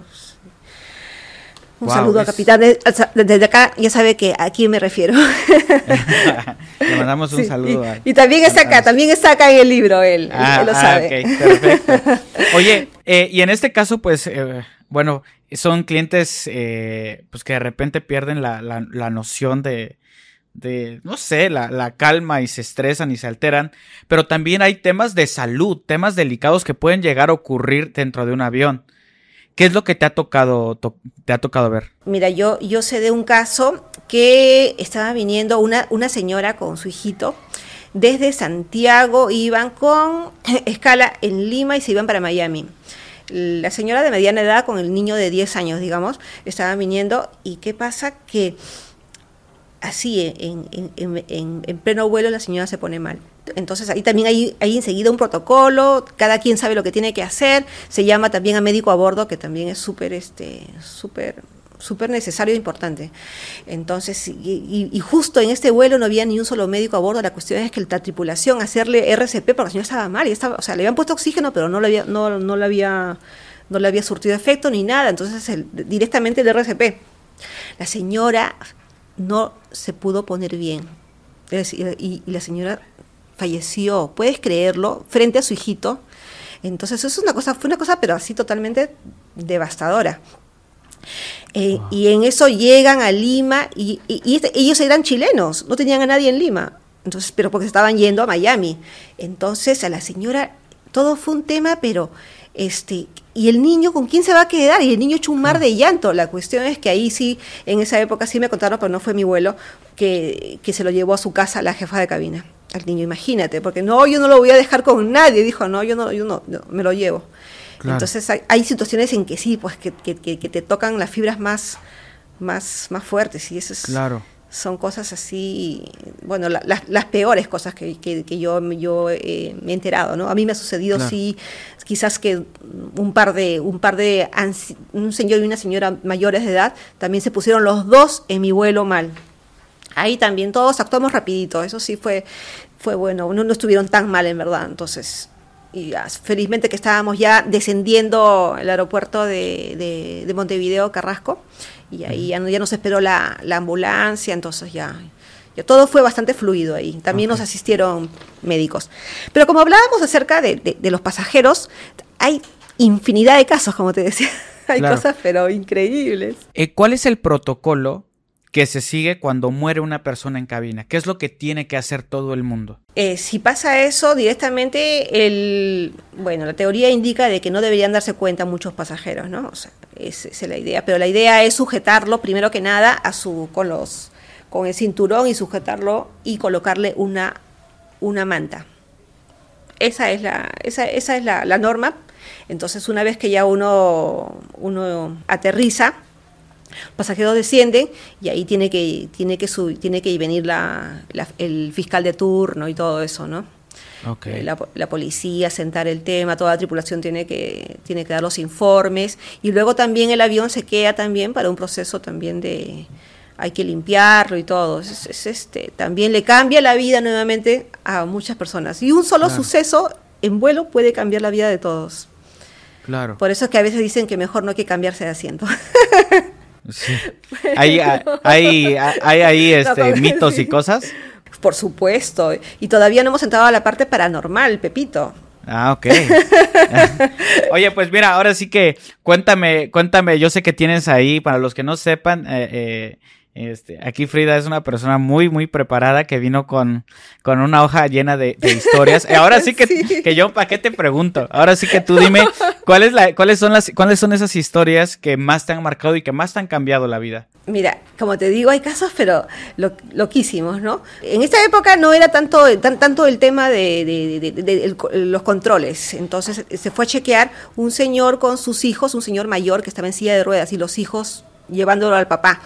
[SPEAKER 1] Un
[SPEAKER 2] Wow,
[SPEAKER 1] saludo al
[SPEAKER 2] es-
[SPEAKER 1] capitán. al- desde acá ya sabe que a quién me refiero.
[SPEAKER 2] Le mandamos un
[SPEAKER 1] Sí,
[SPEAKER 2] saludo.
[SPEAKER 1] y,
[SPEAKER 2] a-
[SPEAKER 1] y también está acá,
[SPEAKER 2] a-
[SPEAKER 1] también está acá en el libro él,
[SPEAKER 2] Ah,
[SPEAKER 1] él lo
[SPEAKER 2] ah,
[SPEAKER 1] sabe.
[SPEAKER 2] ok, perfecto. Oye, eh, y en este caso, pues, eh, bueno, son clientes eh, pues que de repente pierden la, la- la noción de, de, no sé, la, la calma y se estresan y se alteran, pero también hay temas de salud, temas delicados que pueden llegar a ocurrir dentro de un avión. ¿Qué es lo que te ha tocado, to- te ha tocado ver?
[SPEAKER 1] Mira, yo, yo sé de un caso que estaba viniendo una, una señora con su hijito. Desde Santiago iban con escala en Lima y se iban para Miami. La señora de mediana edad con el niño de 10 años, digamos, estaban viniendo. ¿Y qué pasa? Que así, en, en- en- en- en pleno vuelo, la señora se pone mal. Entonces ahí también hay, hay enseguida un protocolo, cada quien sabe lo que tiene que hacer, se llama también a médico a bordo, que también es súper, este, súper súper necesario e importante. Entonces, y, justo en este vuelo no había ni un solo médico a bordo, la cuestión es que la tripulación hacerle RCP porque la señora estaba mal, y estaba, o sea, le habían puesto oxígeno, pero no le había, no, no le había, no le había surtido efecto ni nada, entonces directamente el RCP. La señora no se pudo poner bien. Y, y la señora falleció, puedes creerlo, frente a su hijito. Entonces, eso es una cosa, fue una cosa, pero así totalmente devastadora. Eh, Y en eso llegan a Lima y, y- y este- ellos eran chilenos, no tenían a nadie en Lima, entonces, pero porque estaban yendo a Miami. Entonces a la señora, todo fue un tema, pero este, y el niño, ¿con quién se va a quedar? Y el niño echó un mar de llanto. La cuestión es que ahí sí, en esa época sí me contaron, pero no fue mi vuelo, que, que se lo llevó a su casa la jefa de cabina. Al niño, imagínate, porque no, yo no lo voy a dejar con nadie, dijo, no, yo no, yo no, no, me lo llevo.
[SPEAKER 2] Claro.
[SPEAKER 1] Entonces hay, hay situaciones en que sí, pues que, que- que- que te tocan las fibras más, más, más fuertes y eso es,
[SPEAKER 2] Claro.
[SPEAKER 1] son cosas así, bueno, la- las, las peores cosas que, yo, yo eh, me he enterado, ¿no? A mí me ha sucedido
[SPEAKER 2] Claro.
[SPEAKER 1] sí, quizás que un par de, un par de, un señor y una señora mayores de edad, también se pusieron los dos en mi vuelo mal. Ahí también todos actuamos rapidito, eso sí fue, fue bueno, no, no estuvieron tan mal en verdad, entonces, y felizmente que estábamos ya descendiendo el aeropuerto de, de- de Montevideo, Carrasco, y ahí ya, no- ya nos esperó la, la ambulancia, entonces ya, ya todo fue bastante fluido ahí, también nos asistieron médicos. Pero como hablábamos acerca de, de- de los pasajeros, hay infinidad de casos, como te decía, hay
[SPEAKER 2] Claro.
[SPEAKER 1] cosas pero increíbles.
[SPEAKER 2] Eh, ¿Cuál es el protocolo que se sigue cuando muere una persona en cabina? ¿Qué es lo que tiene que hacer todo el mundo?
[SPEAKER 1] Eh, si pasa eso directamente, el, bueno, la teoría indica de que no deberían darse cuenta muchos pasajeros, ¿no? O sea, es- esa es la idea. Pero la idea es sujetarlo primero que nada a su, con los, con el cinturón y sujetarlo y colocarle una, una manta. Esa es la, esa, esa es la norma. Entonces, una vez que ya uno, uno aterriza, pasajeros descienden y ahí tiene que tiene que subir, tiene que venir la, la- el fiscal de turno y todo eso, ¿no?
[SPEAKER 2] Ok.
[SPEAKER 1] Eh, La, la policía, sentar el tema, toda la tripulación tiene que, tiene que dar los informes y luego también el avión se queda también para un proceso también de hay que limpiarlo y todo. Es- es este, también le cambia la vida nuevamente a muchas personas. Y un solo
[SPEAKER 2] Claro.
[SPEAKER 1] suceso en vuelo puede cambiar la vida de todos.
[SPEAKER 2] Claro.
[SPEAKER 1] Por eso es que a veces dicen que mejor no hay que cambiarse de asiento.
[SPEAKER 2] Sí. Hay, hay, hay, hay ahí este, mitos y cosas.
[SPEAKER 1] Por supuesto. Y todavía no hemos entrado a la parte paranormal, Pepito.
[SPEAKER 2] Ah, ok. Oye, pues mira, ahora sí que cuéntame, cuéntame, yo sé que tienes ahí, para los que no sepan, eh, eh, este, aquí Frida es una persona muy, muy preparada que vino con, con una hoja llena de, historias. Ahora sí que, que yo, ¿para qué te pregunto? Ahora sí que tú dime, ¿cuál es la, ¿cuáles son las, cuáles son esas historias que más te han marcado y que más te han cambiado la vida?
[SPEAKER 1] Mira, como te digo, hay casos, pero lo, loquísimos, ¿no? En esta época no era tanto, tan, tanto el tema de, los controles. Entonces se fue a chequear un señor con sus hijos, un señor mayor que estaba en silla de ruedas y los hijos llevándolo al papá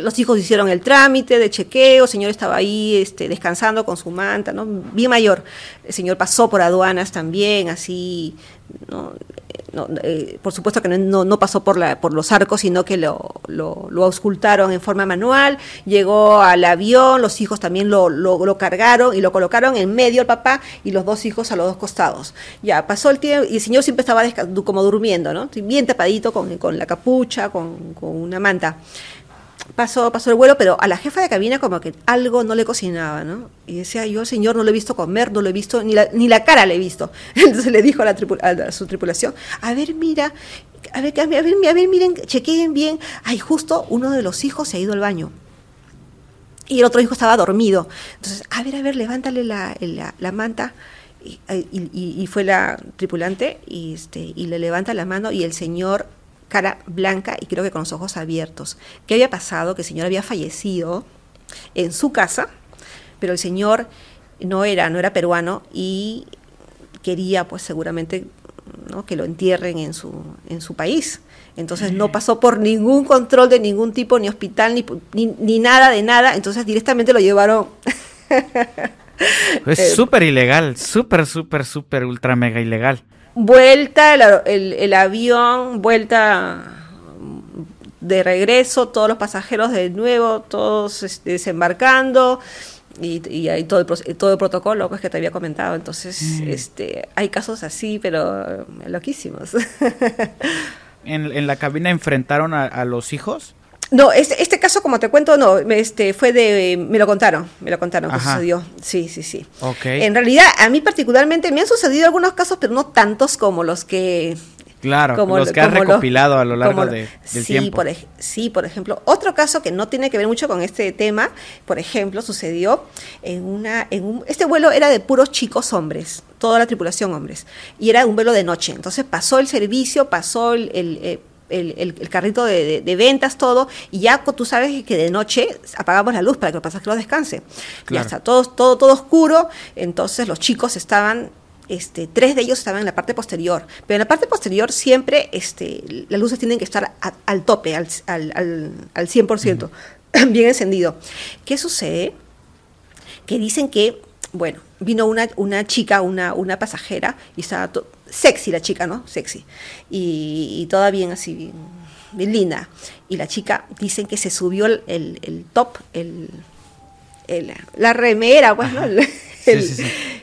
[SPEAKER 1] los hijos hicieron el trámite de chequeo, el señor estaba ahí este, descansando con su manta, ¿no? Bien mayor. El señor pasó por aduanas también, así, ¿no? Eh, por supuesto que no, pasó por, la, por los arcos, sino que lo, lo, auscultaron en forma manual, llegó al avión, los hijos también lo, lo, cargaron y lo colocaron en medio el papá y los dos hijos a los dos costados. Ya, pasó el tiempo y el señor siempre estaba como durmiendo, ¿no? Bien tapadito con, con la capucha, con, con una manta pasó, pasó el vuelo, pero a la jefa de cabina como que algo no le cocinaba, ¿no? Y decía, yo señor no lo he visto comer, no lo he visto, ni la, ni la cara le he visto. Entonces le dijo a, la su tripulación, a ver, mira, a ver, a ver, a ver, miren, chequeen bien. Ay, justo uno de los hijos se ha ido al baño. Y el otro hijo estaba dormido. Entonces, a ver, a ver, levántale la, la, manta. Y, y, y, fue la tripulante y, este, y le levanta la mano y el señor cara blanca y creo que con los ojos abiertos. ¿Qué había pasado? Que el señor había fallecido en su casa, pero el señor no era, no era peruano y quería pues seguramente ¿no? que lo entierren en su, en su país. Entonces no pasó por ningún control de ningún tipo, ni hospital, ni, ni, nada de nada. Entonces directamente lo llevaron.
[SPEAKER 2] es eh, súper ilegal, súper, súper, súper, ultra, mega ilegal
[SPEAKER 1] vuelta el, avión, vuelta de regreso, todos los pasajeros de nuevo, todos desembarcando y, hay todo el, todo el protocolo pues, que te había comentado. Entonces, mm. este, hay casos así, pero loquísimos.
[SPEAKER 2] ¿En, la cabina enfrentaron a los hijos?
[SPEAKER 1] No, este, este caso, como te cuento, no, este fue de, me lo contaron, me lo contaron que sucedió. Sí, sí, sí.
[SPEAKER 2] Okay.
[SPEAKER 1] En realidad, a mí particularmente me han sucedido algunos casos, pero no tantos como los que
[SPEAKER 2] Claro, como los que has recopilado a lo largo de, del
[SPEAKER 1] sí,
[SPEAKER 2] tiempo.
[SPEAKER 1] Por, sí, por ejemplo, otro caso que no tiene que ver mucho con este tema, por ejemplo, sucedió en una, en un, este vuelo era de puros chicos hombres, toda la tripulación hombres, y era un vuelo de noche. Entonces pasó el servicio, pasó el, eh, el, carrito de, ventas, todo, y ya tú sabes que de noche apagamos la luz para que el pasajero descanse. Ya está todo, todo, todo oscuro, entonces los chicos estaban este, tres de ellos estaban en la parte posterior, pero en la parte posterior siempre este, las luces tienen que estar al tope, al, al, al, 100%, bien encendido. ¿Qué sucede? Que dicen que, bueno, vino una, una chica, una, una pasajera, y estaba sexy la chica, ¿no? Sexy. Y, toda bien así, bien, linda. Y la chica, dicen que se subió el, el, top, el, la remera, pues, ¿no?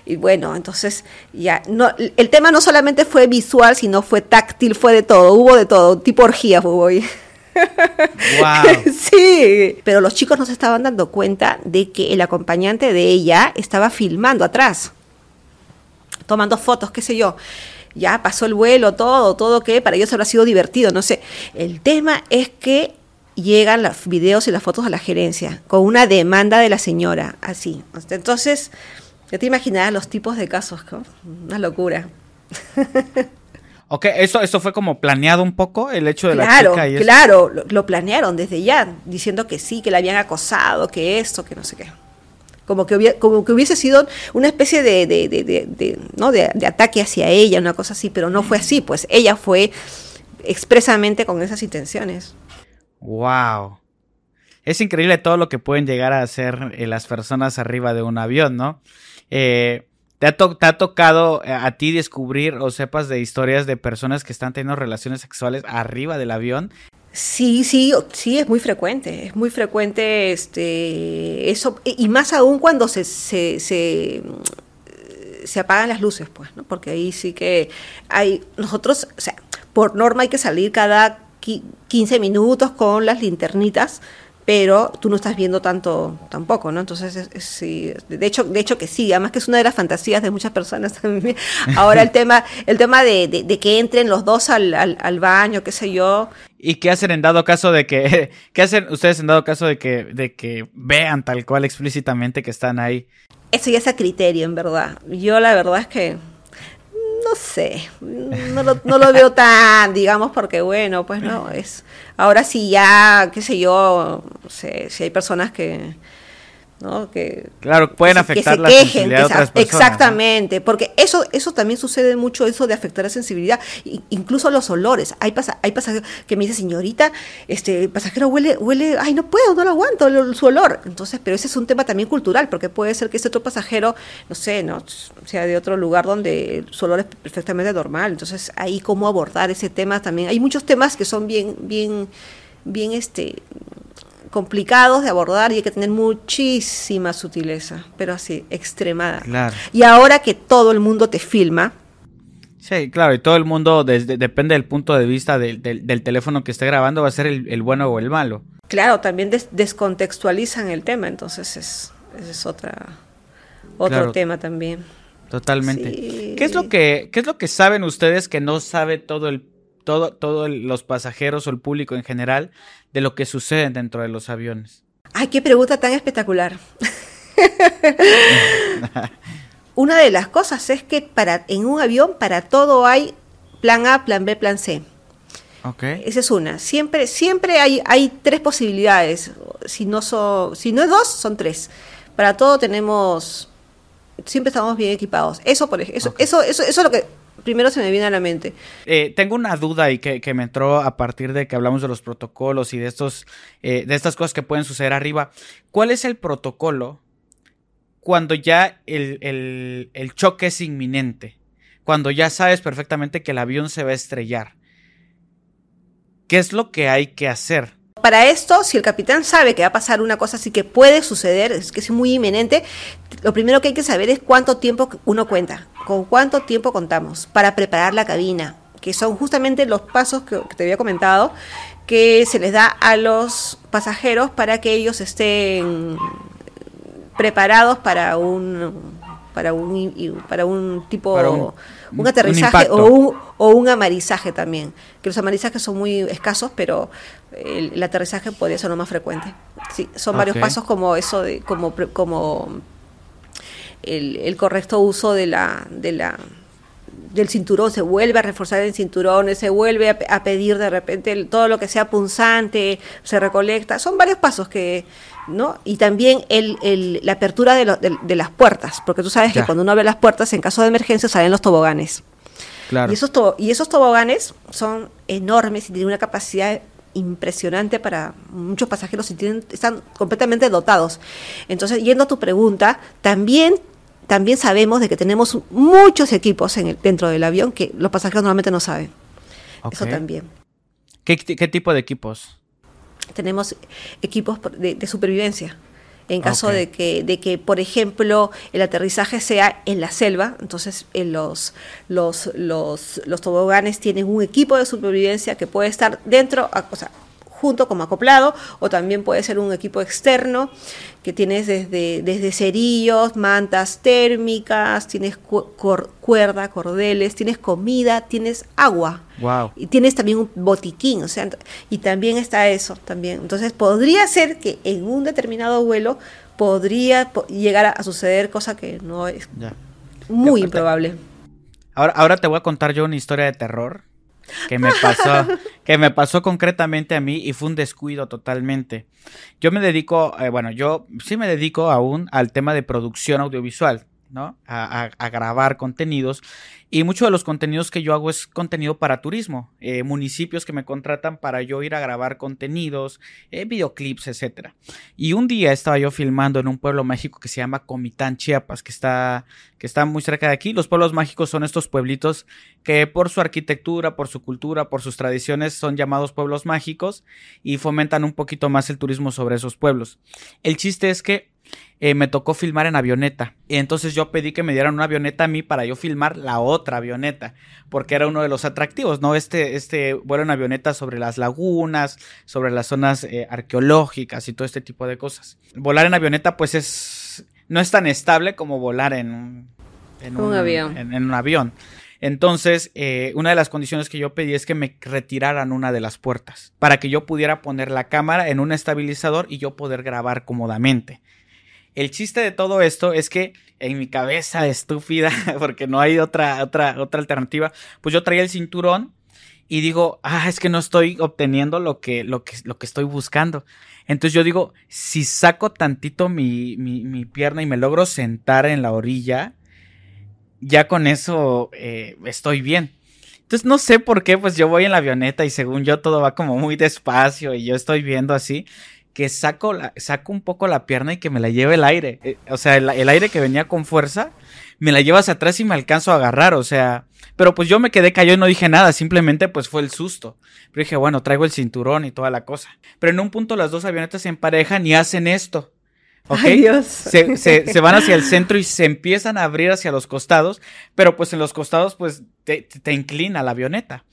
[SPEAKER 1] Y bueno, entonces ya, no, el tema no solamente fue visual, sino fue táctil, fue de todo, hubo de todo, tipo orgía hubo.
[SPEAKER 2] Wow.
[SPEAKER 1] sí, pero los chicos no se estaban dando cuenta de que el acompañante de ella estaba filmando atrás, tomando fotos, qué sé yo ya pasó el vuelo, todo, todo que para ellos habrá sido divertido, no sé. El tema es que llegan los videos y las fotos a la gerencia con una demanda de la señora, así. Entonces, ya te imaginarás los tipos de casos, una locura.
[SPEAKER 2] Ok, eso, eso fue como planeado un poco, el hecho de
[SPEAKER 1] la
[SPEAKER 2] chica y
[SPEAKER 1] Claro, lo, lo, planearon desde ya, diciendo que sí, que la habían acosado, que esto, que no sé qué como que, como que hubiese sido una especie de, de, de, ¿no? de, ataque hacia ella, una cosa así, pero no fue así, pues ella fue expresamente con esas intenciones.
[SPEAKER 2] Wow. Es increíble todo lo que pueden llegar a hacer eh, las personas arriba de un avión, ¿no? Eh, ¿te, ha ¿Te ha tocado eh, a ti descubrir o sepas de historias de personas que están teniendo relaciones sexuales arriba del avión
[SPEAKER 1] Sí, sí, sí, es muy frecuente, es muy frecuente este, eso, y más aún cuando se, se, se, se apagan las luces, pues, ¿no? Porque ahí sí que hay, nosotros, o sea, por norma hay que salir cada 15 minutos con las linternitas pero tú no estás viendo tanto tampoco, ¿no? Entonces, es- es- sí, de hecho, de hecho que sí, además que es una de las fantasías de muchas personas también. Ahora el tema, el tema de, de- de que entren los dos al, al, al baño, qué sé yo,
[SPEAKER 2] ¿Y qué hacen en dado caso de que, qué hacen ustedes en dado caso de que, de que vean tal cual explícitamente que están ahí?
[SPEAKER 1] eso ya es a criterio, en verdad. Yo la verdad es que no sé, no lo, no lo veo tan, digamos, porque bueno, pues no, es, ahora sí ya, qué sé yo, sé, si hay personas que, ¿no? Que,
[SPEAKER 2] Claro, pueden
[SPEAKER 1] que
[SPEAKER 2] afectar
[SPEAKER 1] que
[SPEAKER 2] la
[SPEAKER 1] se
[SPEAKER 2] sensibilidad de
[SPEAKER 1] que se-
[SPEAKER 2] otras personas. ¿no?
[SPEAKER 1] Exactamente, porque eso, eso también sucede mucho, eso de afectar la sensibilidad, I- incluso los olores. Hay, pasa, hay pasajeros que me dicen, señorita, este pasajero huele, huele, ay, no puedo, no lo aguanto, lo- su olor. Entonces, pero ese es un tema también cultural, porque puede ser que ese otro pasajero, no sé, no sea de otro lugar donde su olor es perfectamente normal. Entonces, ahí cómo abordar ese tema también. Hay muchos temas que son bien, bien, bien, este complicados de abordar y hay que tener muchísima sutileza, pero así, extremada.
[SPEAKER 2] Claro.
[SPEAKER 1] Y ahora que todo el mundo te filma,
[SPEAKER 2] Sí, claro, y todo el mundo, desde, depende del punto de vista del, del- del teléfono que esté grabando, va a ser el, el bueno o el malo.
[SPEAKER 1] claro, también des- descontextualizan el tema, entonces es, ese es otra, otro
[SPEAKER 2] Claro.
[SPEAKER 1] tema también.
[SPEAKER 2] Totalmente.
[SPEAKER 1] Sí.
[SPEAKER 2] ¿Qué es lo que, qué es lo que saben ustedes que no sabe todo el, todo, todo el- los pasajeros o el público en general de lo que sucede dentro de los aviones?
[SPEAKER 1] Ay, qué pregunta tan espectacular. Una de las cosas es que para, en un avión para todo hay plan A, plan B, plan C.
[SPEAKER 2] Ok.
[SPEAKER 1] Esa es una. Siempre, siempre hay, hay tres posibilidades. Si no, son, si no es dos, son tres. Para todo tenemos, siempre estamos bien equipados. Eso, por eso, eso, eso, eso es lo que primero se me viene a la mente.
[SPEAKER 2] Eh, tengo una duda y que, que me entró a partir de que hablamos de los protocolos y de estos, eh, de estas cosas que pueden suceder arriba. ¿Cuál es el protocolo cuando ya el, el- el choque es inminente? Cuando ya sabes perfectamente que el avión se va a estrellar. ¿Qué es lo que hay que hacer?
[SPEAKER 1] Para esto, si el capitán sabe que va a pasar una cosa así que puede suceder, es que es muy inminente, lo primero que hay que saber es cuánto tiempo uno cuenta, con cuánto tiempo contamos para preparar la cabina, que son justamente los pasos que, que te había comentado, que se les da a los pasajeros para que ellos estén preparados para un para un para un tipo
[SPEAKER 2] Para
[SPEAKER 1] un, aterrizaje o un, o un amarizaje también. Que los amarizajes son muy escasos pero el, el aterrizaje podría ser lo más frecuente. Sí son varios pasos como eso de como como el, el correcto uso de la de la del cinturón, se vuelve a reforzar el cinturón, se vuelve a, a pedir de repente el- todo lo que sea punzante, se recolecta. Son varios pasos que, ¿no? Y también el, el- la apertura de, lo- de- de las puertas, porque tú sabes
[SPEAKER 2] Ya.
[SPEAKER 1] que cuando uno abre las puertas, en caso de emergencia, salen los toboganes.
[SPEAKER 2] Claro.
[SPEAKER 1] Y, esos to- y esos toboganes son enormes y tienen una capacidad impresionante para muchos pasajeros y tienen, están completamente dotados. Entonces, yendo a tu pregunta, también, también sabemos de que tenemos muchos equipos en el- dentro del avión que los pasajeros normalmente no saben. Eso también.
[SPEAKER 2] ¿Qué, qué tipo de equipos?
[SPEAKER 1] Tenemos equipos de, de supervivencia. En caso de, que, de que, por ejemplo, el aterrizaje sea en la selva, entonces en los, los, los, los toboganes tienen un equipo de supervivencia que puede estar dentro, o sea, junto como acoplado, o también puede ser un equipo externo que tienes desde, desde cerillos, mantas térmicas, tienes cu- cor- cuerda, cordeles, tienes comida, tienes agua.
[SPEAKER 2] Wow.
[SPEAKER 1] Y tienes también un botiquín, o sea, y también está eso también. Entonces podría ser que en un determinado vuelo podría po- llegar a, a suceder cosa que no es
[SPEAKER 2] Ya.
[SPEAKER 1] muy
[SPEAKER 2] Ya,
[SPEAKER 1] improbable.
[SPEAKER 2] Ahora, ahora te voy a contar yo una historia de terror que me pasó, que me pasó concretamente a mí y fue un descuido totalmente. Yo me dedico, eh, bueno, yo sí me dedico aún al tema de producción audiovisual, ¿no? A, a- grabar contenidos y muchos de los contenidos que yo hago es contenido para turismo, eh, municipios que me contratan para yo ir a grabar contenidos, eh, videoclips, etcétera. Y un día estaba yo filmando en un pueblo mágico que se llama Comitán, Chiapas, que está, que está muy cerca de aquí. Los pueblos mágicos son estos pueblitos que por su arquitectura, por su cultura, por sus tradiciones son llamados pueblos mágicos y fomentan un poquito más el turismo sobre esos pueblos. El chiste es que eh, me tocó filmar en avioneta. Y entonces yo pedí que me dieran una avioneta a mí para yo filmar la otra avioneta, porque era uno de los atractivos, ¿no? Este, este vuelo en avioneta sobre las lagunas, sobre las zonas eh, arqueológicas y todo este tipo de cosas. Volar en avioneta, pues es. no es tan estable como volar en un. En
[SPEAKER 1] Un avión.
[SPEAKER 2] En, en un avión. Entonces, eh, una de las condiciones que yo pedí es que me retiraran una de las puertas para que yo pudiera poner la cámara en un estabilizador y yo poder grabar cómodamente. El chiste de todo esto es que en mi cabeza estúpida, porque no hay otra, otra, otra alternativa, pues yo traía el cinturón y digo, ah, es que no estoy obteniendo lo que, lo que, lo que estoy buscando. Entonces yo digo, si saco tantito mi, mi, mi pierna y me logro sentar en la orilla, ya con eso eh, estoy bien. Entonces no sé por qué, pues yo voy en la avioneta y según yo todo va como muy despacio y yo estoy viendo así que saco, la, saco un poco la pierna y que me la lleve el aire. Eh, o sea, el, el, aire que venía con fuerza, me la lleva hacia atrás y me alcanzo a agarrar. O sea, pero pues yo me quedé callado y no dije nada, simplemente pues fue el susto. Pero dije, bueno, traigo el cinturón y toda la cosa. Pero en un punto las dos avionetas se emparejan y hacen esto. ¿Ok?
[SPEAKER 1] Ay, Dios.
[SPEAKER 2] Se, se, se, van hacia el centro y se empiezan a abrir hacia los costados, pero pues en los costados pues te, te inclina la avioneta.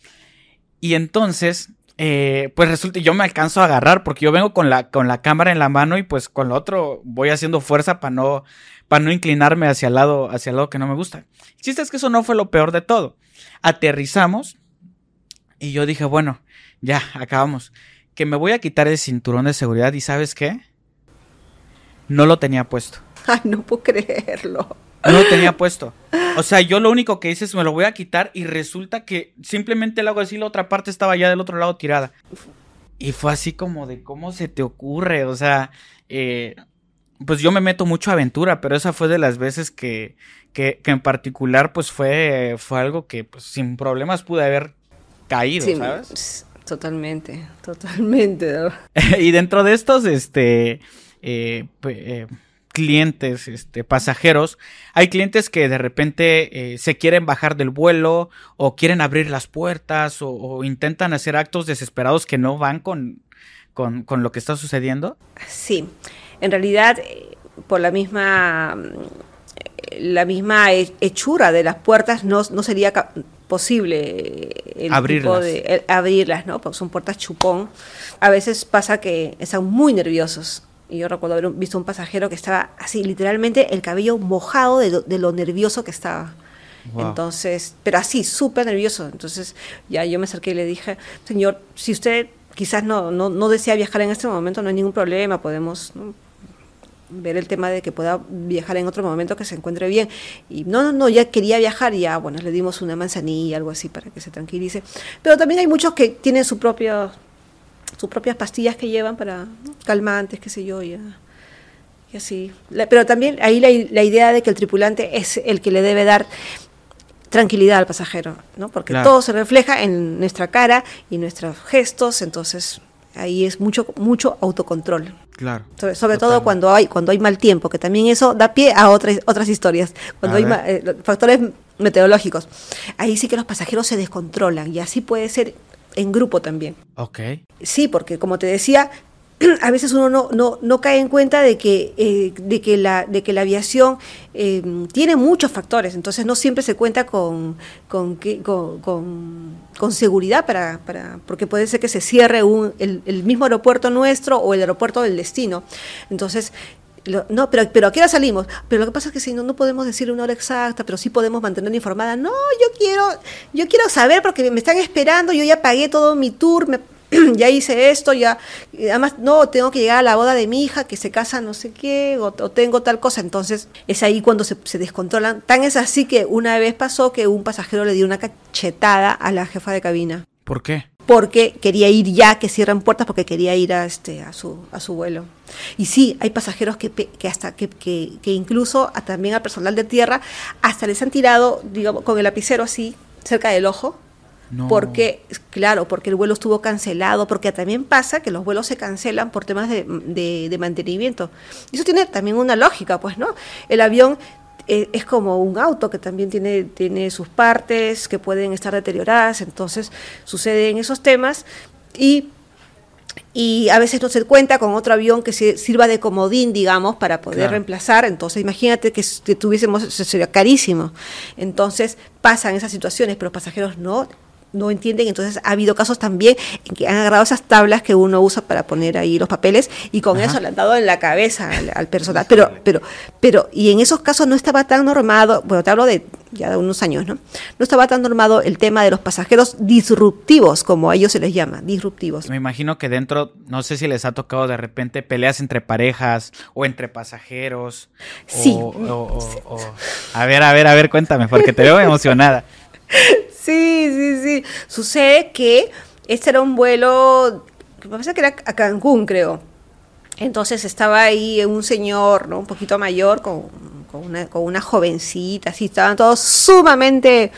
[SPEAKER 2] Y entonces eh, pues resulta, yo me alcanzo a agarrar porque yo vengo con la, con la cámara en la mano y pues con lo otro voy haciendo fuerza para no, para no inclinarme hacia el lado, hacia el lado que no me gusta. El es que eso no fue lo peor de todo. Aterrizamos y yo dije, bueno, ya, acabamos. Que me voy a quitar el cinturón de seguridad y ¿sabes qué? No lo tenía puesto.
[SPEAKER 1] Ay, no puedo creerlo.
[SPEAKER 2] No lo tenía puesto. O sea, yo lo único que hice es me lo voy a quitar y resulta que simplemente le hago así, la otra parte estaba ya del otro lado tirada. Y fue así como de cómo se te ocurre, o sea, eh, pues yo me meto mucho a aventura, pero esa fue de las veces que, que, que en particular pues fue, fue algo que pues sin problemas pude haber caído,
[SPEAKER 1] Sí,
[SPEAKER 2] ¿sabes?
[SPEAKER 1] Totalmente, totalmente.
[SPEAKER 2] y dentro de estos, este, eh, pues, eh, clientes, este, pasajeros, hay clientes que de repente eh, se quieren bajar del vuelo o quieren abrir las puertas o, o intentan hacer actos desesperados que no van con, con, con, lo que está sucediendo.
[SPEAKER 1] Sí, en realidad eh, por la misma la misma hechura de las puertas no, no sería posible el
[SPEAKER 2] abrirlas.
[SPEAKER 1] Tipo de, el, abrirlas, ¿no? Porque son puertas chupón. A veces pasa que están muy nerviosos y yo recuerdo haber visto un pasajero que estaba así, literalmente el cabello mojado de lo, de lo nervioso que estaba. Wow. Entonces, pero así, súper nervioso. Entonces, ya yo me acerqué y le dije, señor, si usted quizás no, no, no desea viajar en este momento, no hay ningún problema, podemos ¿no? ver el tema de que pueda viajar en otro momento que se encuentre bien. Y no, no, no, ya quería viajar y ya, bueno, le dimos una manzanilla, algo así para que se tranquilice. Pero también hay muchos que tienen su propio sus propias pastillas que llevan para ¿no? calmantes, qué sé yo, ya. Y así. La, pero también ahí la, la, idea de que el tripulante es el que le debe dar tranquilidad al pasajero, ¿no? Porque claro. todo se refleja en nuestra cara y nuestros gestos, entonces ahí es mucho mucho autocontrol.
[SPEAKER 2] Claro.
[SPEAKER 1] Sobre, sobre todo cuando hay cuando hay mal tiempo, que también eso da pie a otras otras historias. Cuando a hay ma, eh, factores meteorológicos, ahí sí que los pasajeros se descontrolan y así puede ser en grupo también.
[SPEAKER 2] Ok.
[SPEAKER 1] Sí, porque como te decía, a veces uno no, no, no cae en cuenta de que, eh, de que, la, de que la aviación eh, tiene muchos factores, entonces no siempre se cuenta con, con, con, con, con seguridad, para, para, porque puede ser que se cierre un, el, el, mismo aeropuerto nuestro o el aeropuerto del destino. Entonces, no, pero, pero ¿a qué hora salimos? Pero lo que pasa es que si no, no podemos decir una hora exacta, pero sí podemos mantener informada. No, yo quiero, yo quiero saber porque me están esperando, yo ya pagué todo mi tour, me, ya hice esto, ya, además, no, tengo que llegar a la boda de mi hija, que se casa no sé qué, o, tengo tal cosa. Entonces, es ahí cuando se, descontrolan. Tan es así que una vez pasó que un pasajero le dio una cachetada a la jefa de cabina.
[SPEAKER 2] ¿Por qué?
[SPEAKER 1] Porque quería ir ya, que cierran puertas, porque quería ir a, este, a, su, a su vuelo. Y sí, hay pasajeros que, que hasta que, que, que, incluso a, también al personal de tierra, hasta les han tirado, digamos, con el lapicero así, cerca del ojo. No. Porque, claro, porque el vuelo estuvo cancelado, porque también pasa que los vuelos se cancelan por temas de, de, de mantenimiento. Y eso tiene también una lógica, pues, ¿no? El avión es como un auto que también tiene, tiene sus partes que pueden estar deterioradas, entonces suceden esos temas y y a veces no se cuenta con otro avión que se sirva de comodín, digamos, para poder
[SPEAKER 2] Claro.
[SPEAKER 1] reemplazar. Entonces, imagínate que, que tuviésemos, eso sería carísimo. Entonces, pasan esas situaciones, pero los pasajeros no no entienden, entonces ha habido casos también en que han agarrado esas tablas que uno usa para poner ahí los papeles y con
[SPEAKER 2] Ajá.
[SPEAKER 1] eso le han dado en la cabeza al, al personal. Pero, pero, pero, y en esos casos no estaba tan normado, bueno, te hablo de ya de unos años, ¿no? No estaba tan normado el tema de los pasajeros disruptivos, como a ellos se les llama, disruptivos.
[SPEAKER 2] Me imagino que dentro, no sé si les ha tocado de repente peleas entre parejas o entre pasajeros.
[SPEAKER 1] Sí.
[SPEAKER 2] o- o- o- o- A ver, a ver, a ver, cuéntame, porque te veo emocionada.
[SPEAKER 1] Sí, sí, sí. Sucede que este era un vuelo, que parece que era a Cancún, creo. Entonces estaba ahí un señor, ¿no? Un poquito mayor, con, con una, jovencita, así, estaban todos sumamente,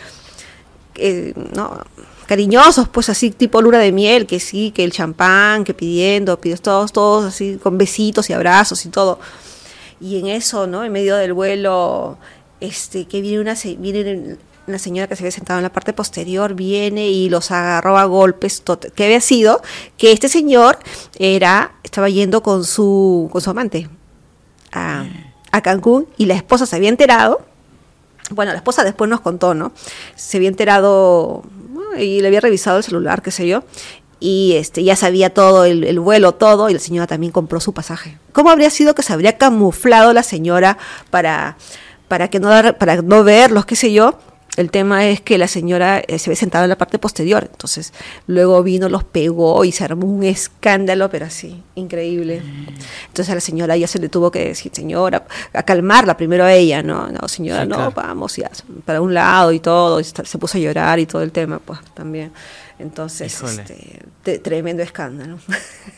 [SPEAKER 1] eh, ¿no? cariñosos, pues así tipo luna de miel, que sí, que el champán, que pidiendo, pidiendo todos, todos así, con besitos y abrazos y todo. Y en eso, ¿no? En medio del vuelo, este, que viene una, viene una señora que se había sentado en la parte posterior, viene y los agarró a golpes. Que había sido que este señor era, estaba yendo con su, con su amante a, a Cancún y la esposa se había enterado. Bueno, la esposa después nos contó, ¿no? Se había enterado y le había revisado el celular, qué sé yo. Y este, ya sabía todo, el, el vuelo, todo, y la señora también compró su pasaje. ¿Cómo habría sido que se habría camuflado la señora para, para, que no, para no verlos, qué sé yo? El tema es que la señora eh, se había sentado en la parte posterior, entonces luego vino, los pegó y se armó un escándalo, pero así, increíble. Entonces a la señora ya se le tuvo que decir, señora, a calmarla primero a ella, ¿no? No, señora,
[SPEAKER 2] Sí,
[SPEAKER 1] no,
[SPEAKER 2] claro.
[SPEAKER 1] vamos, ya, para un lado y todo, y se puso a llorar y todo el tema, pues también. Entonces, este, te- tremendo escándalo.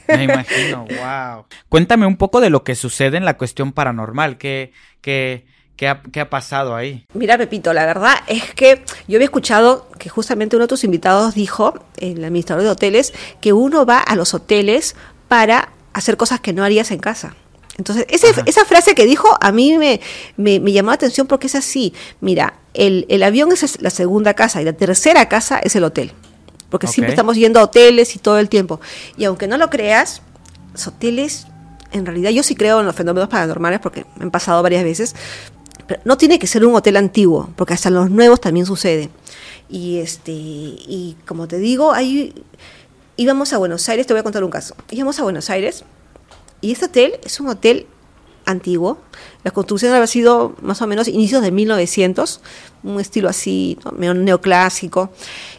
[SPEAKER 2] Me imagino, wow. Cuéntame un poco de lo que sucede en la cuestión paranormal, ¿qué, qué, qué, ha, qué ha pasado ahí?
[SPEAKER 1] Mira, Pepito, la verdad es que yo había escuchado que justamente uno de tus invitados dijo, el administrador de hoteles, que uno va a los hoteles para hacer cosas que no harías en casa. Entonces, ese- esa frase que dijo a mí me, me, me llamó la atención porque es así. Mira, el, el avión es la segunda casa y la tercera casa es el hotel. Porque siempre estamos yendo a hoteles y todo el tiempo. Y aunque no lo creas, los hoteles, en realidad yo sí creo en los fenómenos paranormales porque me han pasado varias veces, no tiene que ser un hotel antiguo, porque hasta los nuevos también sucede. Y este y como te digo, ahí íbamos a Buenos Aires, te voy a contar un caso. Íbamos a Buenos Aires y este hotel es un hotel antiguo. La construcción había sido más o menos inicios de 1900, un estilo así, ¿no? neoclásico.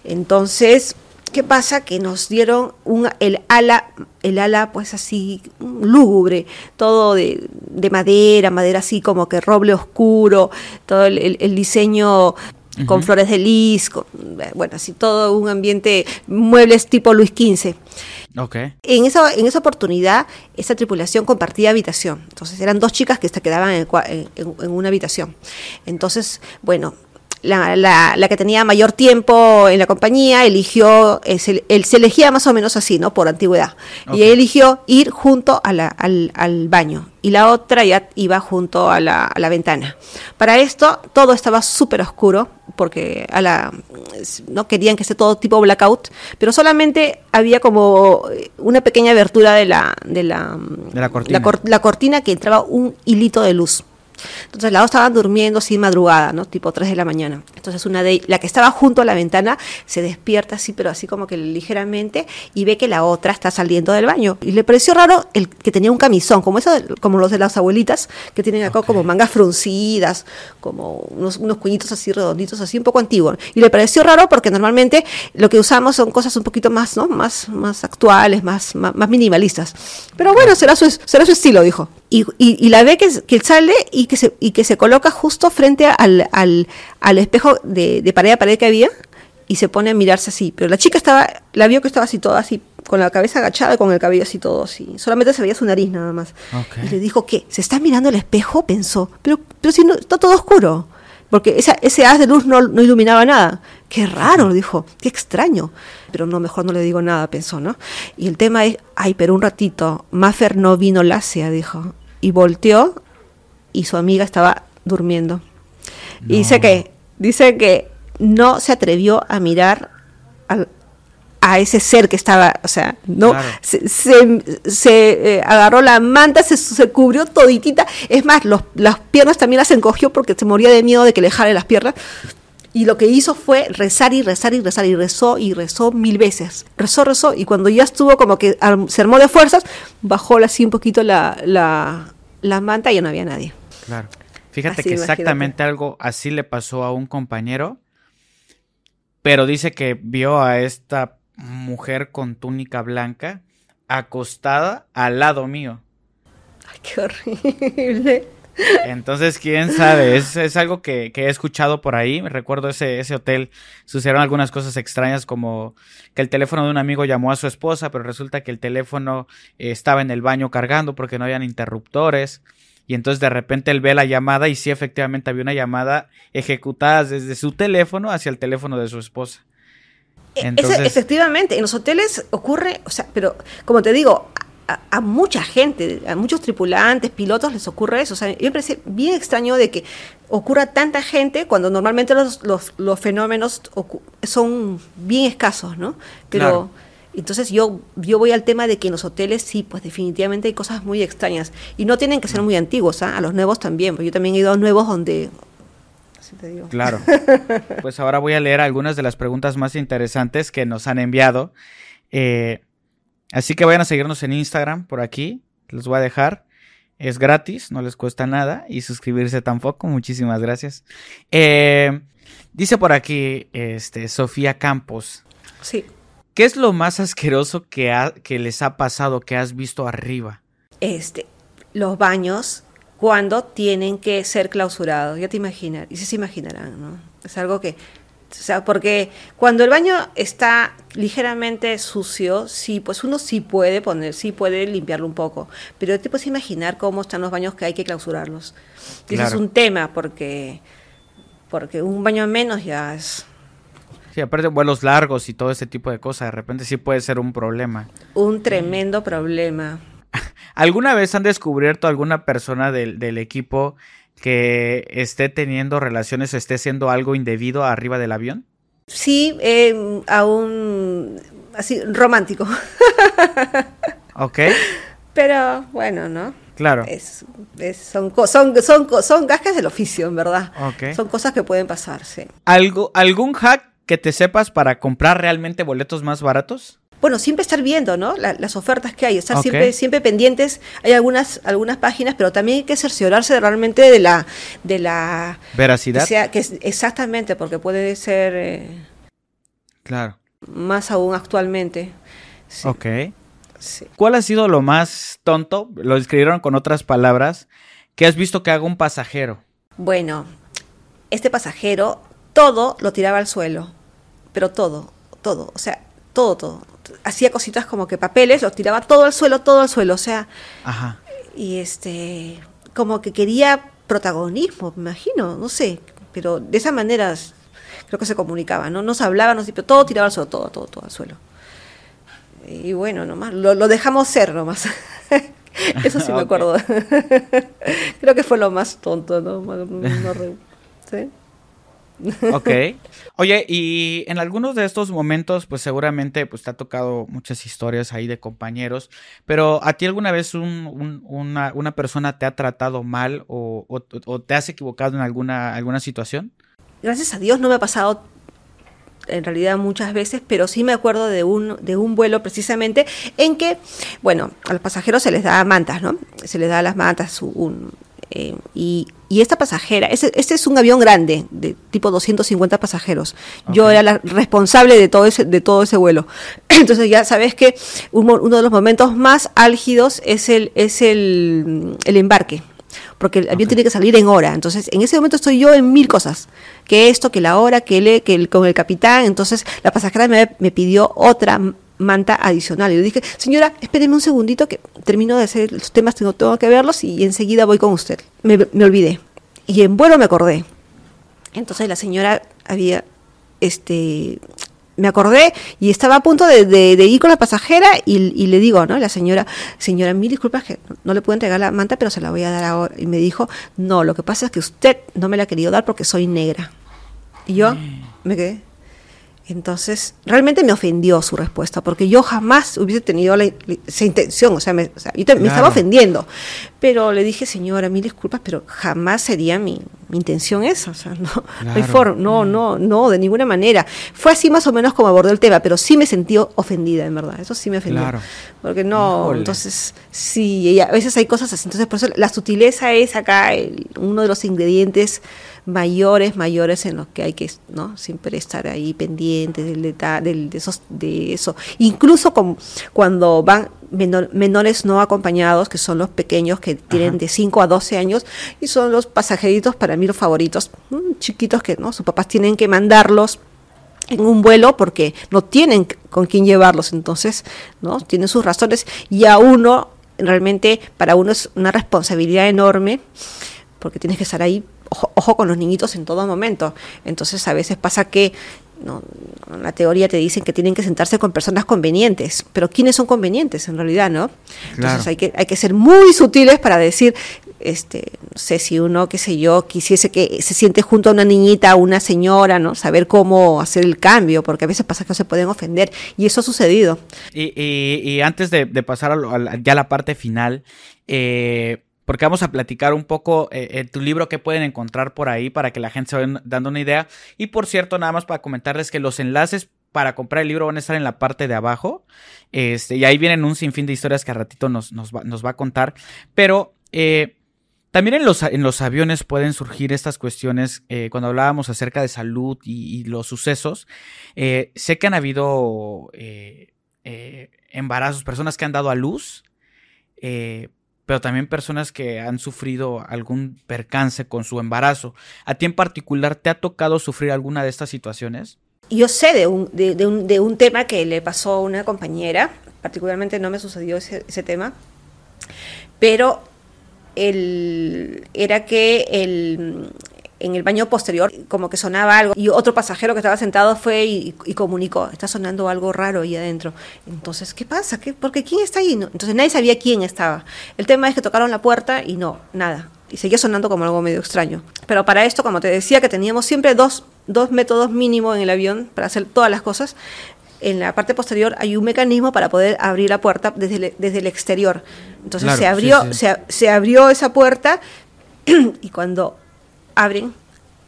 [SPEAKER 1] Entonces, ¿qué pasa? Que nos dieron un, el ala, el ala pues así lúgubre, todo de, de madera, madera así como que roble oscuro, todo el, el- el diseño con flores de lis, con- bueno, así todo un ambiente, muebles tipo Luis XV.
[SPEAKER 2] Ok.
[SPEAKER 1] En esa, en esa oportunidad, esa tripulación compartía habitación. Entonces, eran dos chicas que se quedaban en- en- en una habitación. Entonces, bueno, la, la- la que tenía mayor tiempo en la compañía eligió, eh, se, él se elegía más o menos así, ¿no? Por antigüedad. Y ella eligió ir junto a la- al, al baño. Y la otra ya iba junto a la, a la ventana. Para esto, todo estaba súper oscuro, porque a la, no querían que esté todo tipo blackout, pero solamente había como eh, una pequeña abertura de la, de la,
[SPEAKER 2] De cortina.
[SPEAKER 1] cor- la cortina que entraba un hilito de luz. Entonces las dos estaban durmiendo así madrugada, ¿no? Tipo 3 de la mañana. Entonces una de la que estaba junto a la ventana se despierta así, pero así como que ligeramente y ve que la otra está saliendo del baño. Y le pareció raro el que tenía un camisón, como eso, de- como los de las abuelitas, que tienen acá como mangas fruncidas, como unos, unos cuñitos así redonditos, así un poco antiguos. Y le pareció raro porque normalmente lo que usamos son cosas un poquito más, ¿no? Más, más actuales, más, más, más minimalistas. Pero bueno, será su, será su estilo, dijo. Y, y- y la ve que, que sale y que se, y que se coloca justo frente al, al, al espejo de, de pared a pared que había y se pone a mirarse así. Pero la chica estaba, la vio que estaba así toda así, con la cabeza agachada y con el cabello así todo así. Solamente se veía su nariz nada más.
[SPEAKER 2] Ok.
[SPEAKER 1] Y le dijo, ¿qué? ¿Se está mirando el espejo? Pensó. Pero, pero si no, está todo oscuro. Porque esa, ese haz de luz no, no iluminaba nada. Qué raro, dijo. Qué extraño. Pero no, mejor no le digo nada, pensó, ¿no? Y el tema es, ay, pero un ratito. Maffer no vino lácea, dijo. Y volteó y su amiga estaba durmiendo. Y dice que, dice que no se atrevió a mirar al- a ese ser que estaba, o sea, no,
[SPEAKER 2] Claro.
[SPEAKER 1] se, se- se, eh, agarró la manta, se, se cubrió toditita, es más, los- las piernas también las encogió porque se moría de miedo de que le jale las piernas. Y lo que hizo fue rezar y rezar y rezar y rezó y rezó mil veces. Rezó, rezó y cuando ya estuvo como que se armó de fuerzas, bajó así un poquito la, la, la manta y ya no había nadie.
[SPEAKER 2] Claro. Fíjate
[SPEAKER 1] Así,
[SPEAKER 2] que
[SPEAKER 1] imagínate.
[SPEAKER 2] exactamente algo así le pasó a un compañero, pero dice que vio a esta mujer con túnica blanca acostada al lado mío.
[SPEAKER 1] Ay, qué horrible.
[SPEAKER 2] Entonces, quién sabe, es, es algo que, que he escuchado por ahí. Me recuerdo ese, ese hotel, sucedieron algunas cosas extrañas como que el teléfono de un amigo llamó a su esposa, pero resulta que el teléfono eh, estaba en el baño cargando porque no habían interruptores. Y entonces de repente él ve la llamada y sí, efectivamente había una llamada ejecutada desde su teléfono hacia el teléfono de su esposa.
[SPEAKER 1] Ese-
[SPEAKER 2] Entonces,
[SPEAKER 1] efectivamente, en los hoteles ocurre, o sea, pero como te digo, a, a mucha gente, a muchos tripulantes, pilotos les ocurre eso. O sea, me parece bien extraño de que ocurra tanta gente cuando normalmente los, los, los fenómenos son bien escasos, ¿no? Pero
[SPEAKER 2] Claro.
[SPEAKER 1] Entonces yo, yo voy al tema de que en los hoteles sí, pues definitivamente hay cosas muy extrañas. Y no tienen que ser muy antiguos, ¿ah? a los nuevos también. porque Yo también he ido a nuevos donde... así te digo.
[SPEAKER 2] Claro. Pues ahora voy a leer algunas de las preguntas más interesantes que nos han enviado. Eh, así que vayan a seguirnos en Instagram por aquí. Los voy a dejar. Es gratis, no les cuesta nada. Y suscribirse tampoco. Muchísimas gracias. Eh, dice por aquí este, Sofía Campos.
[SPEAKER 1] Sí.
[SPEAKER 2] ¿Qué es lo más asqueroso que, ha- que les ha pasado, que has visto arriba?
[SPEAKER 1] este, los baños cuando tienen que ser clausurados. Ya te imaginas, y se imaginarán, ¿no? Es algo que, o sea, porque cuando el baño está ligeramente sucio, sí, pues uno sí puede poner, sí puede limpiarlo un poco, pero te puedes imaginar cómo están los baños que hay que clausurarlos. Y Ese es
[SPEAKER 2] Claro.
[SPEAKER 1] un tema, porque, porque un baño menos ya es
[SPEAKER 2] Sí, aparte vuelos largos y todo ese tipo de cosas, de repente sí puede ser un problema.
[SPEAKER 1] un tremendo problema.
[SPEAKER 2] ¿Alguna vez han descubierto alguna persona del, del equipo que esté teniendo relaciones o esté haciendo algo indebido arriba del avión?
[SPEAKER 1] Sí, eh, aún así, romántico.
[SPEAKER 2] Ok,
[SPEAKER 1] Pero bueno, ¿no?
[SPEAKER 2] claro.
[SPEAKER 1] Es, es- son, son, son, son gajes del oficio, en verdad.
[SPEAKER 2] Ok.
[SPEAKER 1] Son cosas que pueden pasar, sí.
[SPEAKER 2] ¿Algo, ¿Algún hack que te sepas para comprar realmente boletos más baratos?
[SPEAKER 1] Bueno, siempre estar viendo, ¿no? La- las ofertas que hay, estar siempre, siempre pendientes. Hay algunas, algunas páginas, pero también hay que cerciorarse realmente de la, de la que
[SPEAKER 2] ¿Veracidad?
[SPEAKER 1] sea, que es- exactamente, porque puede ser eh,
[SPEAKER 2] Claro.
[SPEAKER 1] más aún actualmente. Sí,
[SPEAKER 2] Ok.
[SPEAKER 1] sí.
[SPEAKER 2] ¿Cuál ha sido lo más tonto? Lo escribieron con otras palabras. que has visto que haga un pasajero?
[SPEAKER 1] Bueno, este pasajero todo lo tiraba al suelo, pero todo, todo, o sea, todo, todo. Hacía cositas como que papeles, los tiraba todo al suelo, todo al suelo, o sea,
[SPEAKER 2] Ajá.
[SPEAKER 1] y este, como que quería protagonismo, me imagino, no sé, pero de esa manera creo que se comunicaba, ¿no? Nos hablaba, nos pero todo tiraba al suelo, todo, todo, todo al suelo. Y bueno, nomás, lo, lo dejamos ser nomás. Eso sí me acuerdo. creo que fue lo más tonto, ¿no? No- no ¿sí?
[SPEAKER 2] Ok. Oye, y en algunos de estos momentos, pues seguramente pues te ha tocado muchas historias ahí de compañeros, pero ¿a ti alguna vez un- un- una, una persona te ha tratado mal o, o- o te has equivocado en alguna, alguna situación?
[SPEAKER 1] Gracias a Dios no me ha pasado en realidad muchas veces, pero sí me acuerdo de un, de un vuelo precisamente en que, bueno, a los pasajeros se les da mantas, ¿no? Se les da las mantas, un, eh, y, y esta pasajera, ese- este es un avión grande, de tipo 250 pasajeros. Yo era la responsable de todo ese, de todo ese vuelo. Entonces ya sabes que un mo- uno de los momentos más álgidos es el, es el, el embarque porque el avión tiene que salir en hora. Entonces, en ese momento estoy yo en mil cosas. Que esto, que la hora, que, le, que el, con el capitán. Entonces, la pasajera me, me pidió otra manta adicional. Y yo dije, señora, espéreme un segundito que termino de hacer los temas, tengo, tengo que verlos y enseguida voy con usted. Me, me olvidé. Y en vuelo me acordé. Entonces la señora había, este, me acordé y estaba a punto de, de- de ir con la pasajera y, y le digo, ¿no? La señora, señora, mil disculpas que no le puedo entregar la manta, pero se la voy a dar ahora. Y me dijo, no, lo que pasa es que usted no me la ha querido dar porque soy negra. Y yo me quedé. Entonces, realmente me ofendió su respuesta, porque yo jamás hubiese tenido la, esa intención, o sea, me, o sea, yo te, me estaba ofendiendo. Pero le dije, señora, mil disculpas, pero jamás sería mi, mi intención esa, o sea, no, no
[SPEAKER 2] Claro.
[SPEAKER 1] forma, no, no, no, de ninguna manera. Fue así más o menos como abordó el tema, pero sí me sentí ofendida, en verdad, eso sí me ofendió.
[SPEAKER 2] Claro.
[SPEAKER 1] Porque no, entonces, sí, y a veces hay cosas así, entonces por eso la sutileza es acá el- uno de los ingredientes mayores, mayores en los que hay que, ¿no? Siempre estar ahí pendientes del del, de, esos, de eso. Incluso con, cuando van menor- menores no acompañados, que son los pequeños que tienen
[SPEAKER 2] Ajá.
[SPEAKER 1] de 5 a 12 años, y son los pasajeritos para mí los favoritos, mm, chiquitos que, ¿no? Sus papás tienen que mandarlos en un vuelo porque no tienen con quién llevarlos, entonces, ¿no? Tienen sus razones y a uno, realmente, para uno es una responsabilidad enorme porque tienes que estar ahí, ojo, ojo con los niñitos en todo momento. Entonces, a veces pasa que, no, en la teoría te dicen que tienen que sentarse con personas convenientes, pero ¿quiénes son convenientes en realidad, no? Entonces,
[SPEAKER 2] Claro.
[SPEAKER 1] hay que, hay que ser muy sutiles para decir, este, no sé si uno, qué sé yo, quisiese que se siente junto a una niñita, a una señora, ¿no? Saber cómo hacer el cambio, porque a veces pasa que se pueden ofender, y eso ha sucedido.
[SPEAKER 2] Y, y- y antes de, de pasar a, lo- a la- ya a la parte final, eh, porque vamos a platicar un poco eh, eh, tu libro que pueden encontrar por ahí para que la gente se vaya dando una idea. Y por cierto, nada más para comentarles que los enlaces para comprar el libro van a estar en la parte de abajo. Este, y ahí vienen un sinfín de historias que a ratito nos, nos, va, nos va a contar. Pero eh, también en los, en los aviones pueden surgir estas cuestiones. eh, cuando hablábamos acerca de salud y, los sucesos, sé que han habido embarazos, personas que han dado a luz, pero también personas que han sufrido algún percance con su embarazo. ¿A ti en particular te ha tocado sufrir alguna de estas situaciones?
[SPEAKER 1] Yo sé de un, de, un, de un tema que le pasó a una compañera, particularmente no me sucedió ese, ese tema, pero el, era que el, en el baño posterior como que sonaba algo y otro pasajero que estaba sentado fue y, y comunicó, está sonando algo raro ahí adentro. Entonces, ¿qué pasa? ¿Qué, porque ¿quién está ahí? No, entonces nadie sabía quién estaba. El tema es que tocaron la puerta y no, nada. Y seguía sonando como algo medio extraño. Pero para esto, como te decía, que teníamos siempre dos, dos métodos mínimos en el avión para hacer todas las cosas. En la parte posterior hay un mecanismo para poder abrir la puerta desde el, desde el exterior. Entonces
[SPEAKER 2] Claro,
[SPEAKER 1] se
[SPEAKER 2] sí,
[SPEAKER 1] abrió,
[SPEAKER 2] sí.
[SPEAKER 1] Se, se abrió esa puerta y cuando abren,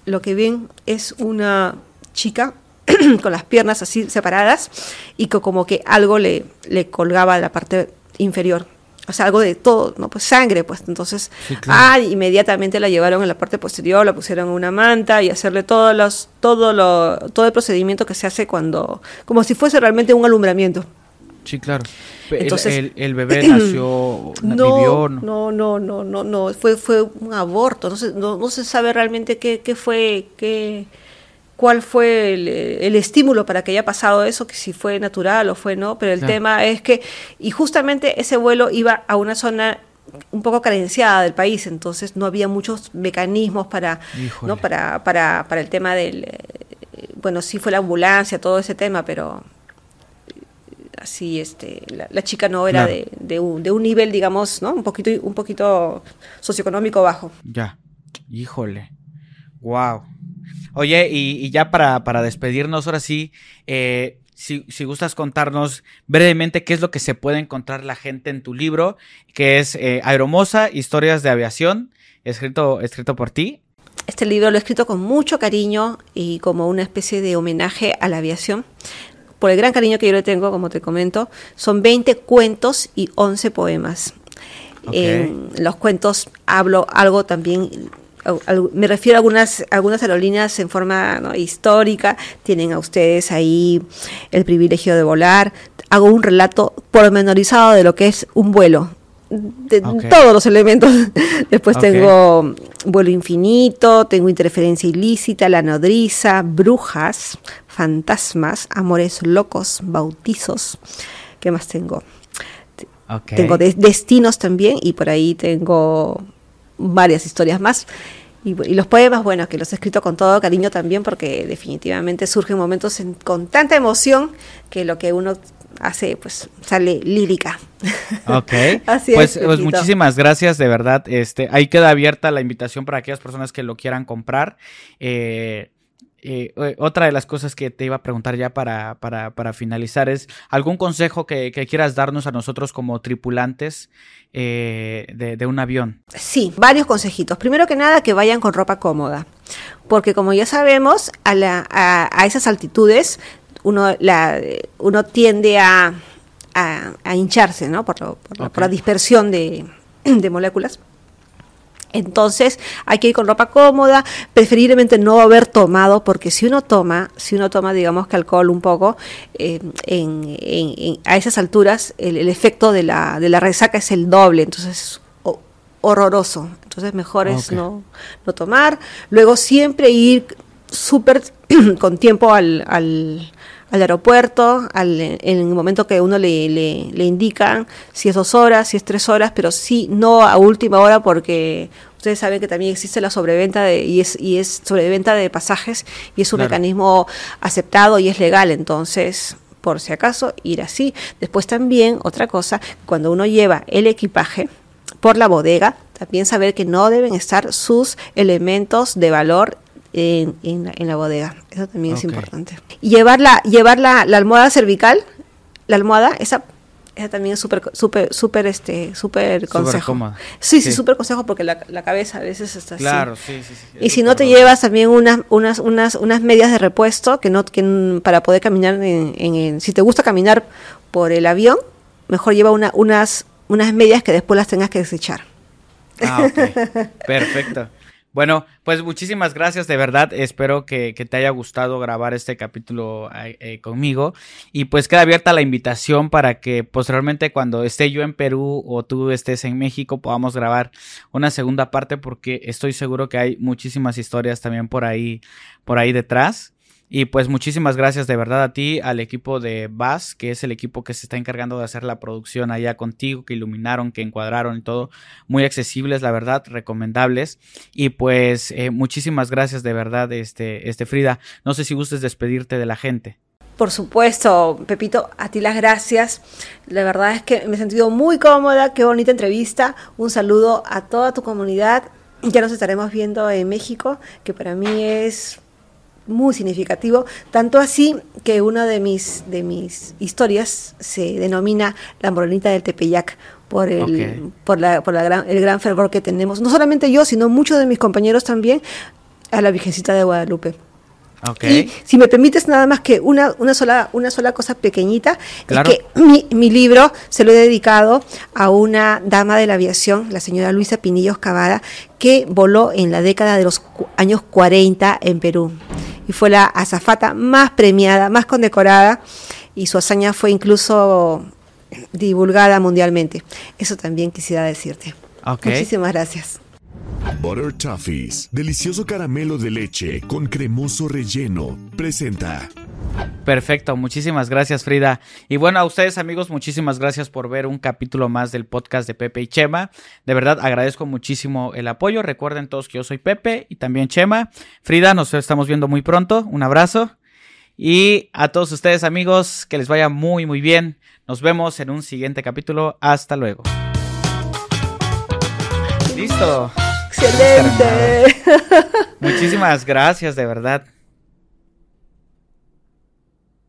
[SPEAKER 1] lo que ven es una chica con las piernas así separadas y que como que algo le, le colgaba de la parte inferior. O sea, algo de todo, ¿no? Pues sangre, pues. Entonces,
[SPEAKER 2] Sí, claro.
[SPEAKER 1] ah, inmediatamente la llevaron en la parte posterior, la pusieron en una manta y hacerle todos los, todo, lo, todo el procedimiento que se hace cuando, como si fuese realmente un alumbramiento.
[SPEAKER 2] Sí, claro.
[SPEAKER 1] Entonces-
[SPEAKER 2] el, el- el bebé nació,
[SPEAKER 1] No,
[SPEAKER 2] vivió,
[SPEAKER 1] no, no, no, no, no, fue, fue un aborto, no se, no, no se sabe realmente qué, qué fue, qué, cuál fue el, el estímulo para que haya pasado eso, que si fue natural o fue no, pero el
[SPEAKER 2] Claro.
[SPEAKER 1] tema es que, y justamente ese vuelo iba a una zona un poco carenciada del país, entonces no había muchos mecanismos para,
[SPEAKER 2] Híjole.
[SPEAKER 1] ¿no? para, para, para el tema del, eh, bueno, sí fue la ambulancia, todo ese tema, pero así este la, la chica no era
[SPEAKER 2] Claro.
[SPEAKER 1] de, de un, de un nivel digamos no un poquito un poquito socioeconómico bajo
[SPEAKER 2] Ya. Híjole. Wow. Oye, y, y ya para, para despedirnos, ahora sí, eh, si, si gustas contarnos brevemente qué es lo que se puede encontrar la gente en tu libro, que es eh, Aeromosa, Historias de Aviación, escrito, escrito por ti.
[SPEAKER 1] este libro lo he escrito con mucho cariño y como una especie de homenaje a la aviación por el gran cariño que yo le tengo como te comento son 20 cuentos y 11 poemas en los cuentos hablo algo también me refiero a algunas, algunas aerolíneas en forma ¿no? histórica, tienen a ustedes ahí el privilegio de volar, hago un relato pormenorizado de lo que es un vuelo, de todos los elementos. Después tengo vuelo infinito, tengo interferencia ilícita, la nodriza, brujas, fantasmas, amores locos, bautizos. ¿Qué más tengo? Tengo de- destinos también y por ahí tengo varias historias más. Y, y los poemas, bueno, que los he escrito con todo cariño también porque definitivamente surgen momentos en- con tanta emoción que lo que uno hace pues sale lírica.
[SPEAKER 2] Ok.
[SPEAKER 1] Así
[SPEAKER 2] pues,
[SPEAKER 1] es,
[SPEAKER 2] pues
[SPEAKER 1] Pepito.
[SPEAKER 2] muchísimas gracias, de verdad. Este, ahí queda abierta la invitación para aquellas personas que lo quieran comprar. Eh, eh, eh, otra de las cosas que te iba a preguntar ya para, para, para finalizar es algún consejo que, que, quieras darnos a nosotros como tripulantes eh, de, de, un avión.
[SPEAKER 1] Sí, varios consejitos. Primero que nada, que vayan con ropa cómoda, porque como ya sabemos, a, la, a, a esas altitudes uno, la, uno tiende a, a, a hincharse, ¿no? Por, lo, por, okay. por la dispersión de, de moléculas. Entonces hay que ir con ropa cómoda, preferiblemente no haber tomado, porque si uno toma, si uno toma, digamos que alcohol un poco, eh, en, en, en, a esas alturas el, el, efecto de la, de la resaca es el doble, entonces es horroroso. Entonces mejor es no, no tomar. Luego siempre ir súper con tiempo al, al, al aeropuerto, al, en el momento que uno le, le, le, indican si es dos horas, si es tres horas, pero sí no a última hora porque ustedes saben que también existe la sobreventa de, y es y es sobreventa de pasajes y es un claro. mecanismo aceptado y es legal, entonces por si acaso ir así. Después también otra cosa, cuando uno lleva el equipaje por la bodega, también saber que no deben estar sus elementos de valor en, en, en, la bodega. Eso también okay. es importante. Y llevar, la, llevar la, la, almohada cervical, la almohada, esa, esa también es súper, súper, súper, este, súper consejo.
[SPEAKER 2] Cómoda.
[SPEAKER 1] Sí, sí, súper sí, consejo porque la, la, cabeza a veces está
[SPEAKER 2] claro,
[SPEAKER 1] así.
[SPEAKER 2] Sí, sí, sí.
[SPEAKER 1] Y si no te llevas también unas, unas, unas, unas medias de repuesto que no, que para poder caminar en, en, en, si te gusta caminar por el avión, mejor lleva una, unas, unas medias que después las tengas que desechar.
[SPEAKER 2] Ah, okay. Perfecto. Bueno, pues muchísimas gracias, de verdad. Espero que, que te haya gustado grabar este capítulo eh, eh, conmigo. Y pues queda abierta la invitación para que posteriormente cuando esté yo en Perú o tú estés en México podamos grabar una segunda parte porque estoy seguro que hay muchísimas historias también por ahí, por ahí detrás. Y pues muchísimas gracias de verdad a ti, al equipo de Bass, que es el equipo que se está encargando de hacer la producción allá contigo, que iluminaron, que encuadraron y todo. Muy accesibles, la verdad, recomendables. Y pues eh, muchísimas gracias de verdad, este, este Frida. No sé si gustes despedirte de la gente.
[SPEAKER 1] Por supuesto, Pepito, a ti las gracias. La verdad es que me he sentido muy cómoda, qué bonita entrevista. Un saludo a toda tu comunidad. Ya nos estaremos viendo en México, que para mí es muy significativo, tanto así que una de mis, de mis historias se denomina La Morenita del Tepeyac, por el, okay. por, la, por la gran, el gran fervor que tenemos, no solamente yo, sino muchos de mis compañeros también, a la Virgencita de Guadalupe.
[SPEAKER 2] Okay.
[SPEAKER 1] Y si me permites nada más que una, una, sola, una sola cosa pequeñita, claro. es que mi, mi, libro se lo he dedicado a una dama de la aviación, la señora Luisa Pinillos Cavada, que voló en la década de los años 40 en Perú. Y fue la azafata más premiada, más condecorada, y su hazaña fue incluso divulgada mundialmente. Eso también quisiera decirte.
[SPEAKER 2] Okay.
[SPEAKER 1] Muchísimas gracias.
[SPEAKER 4] Butter Toffees, delicioso caramelo de leche con cremoso relleno, presenta.
[SPEAKER 2] Perfecto, muchísimas gracias Frida. Y bueno, a ustedes amigos, muchísimas gracias por ver un capítulo más del podcast de Pepe y Chema. De verdad agradezco muchísimo el apoyo. Recuerden todos que yo soy Pepe y también Chema. Frida, nos estamos viendo muy pronto. Un abrazo. Y a todos ustedes amigos, que les vaya muy muy bien. Nos vemos en un siguiente capítulo. Hasta luego. Listo.
[SPEAKER 1] Excelente.
[SPEAKER 2] Muchísimas gracias, de verdad.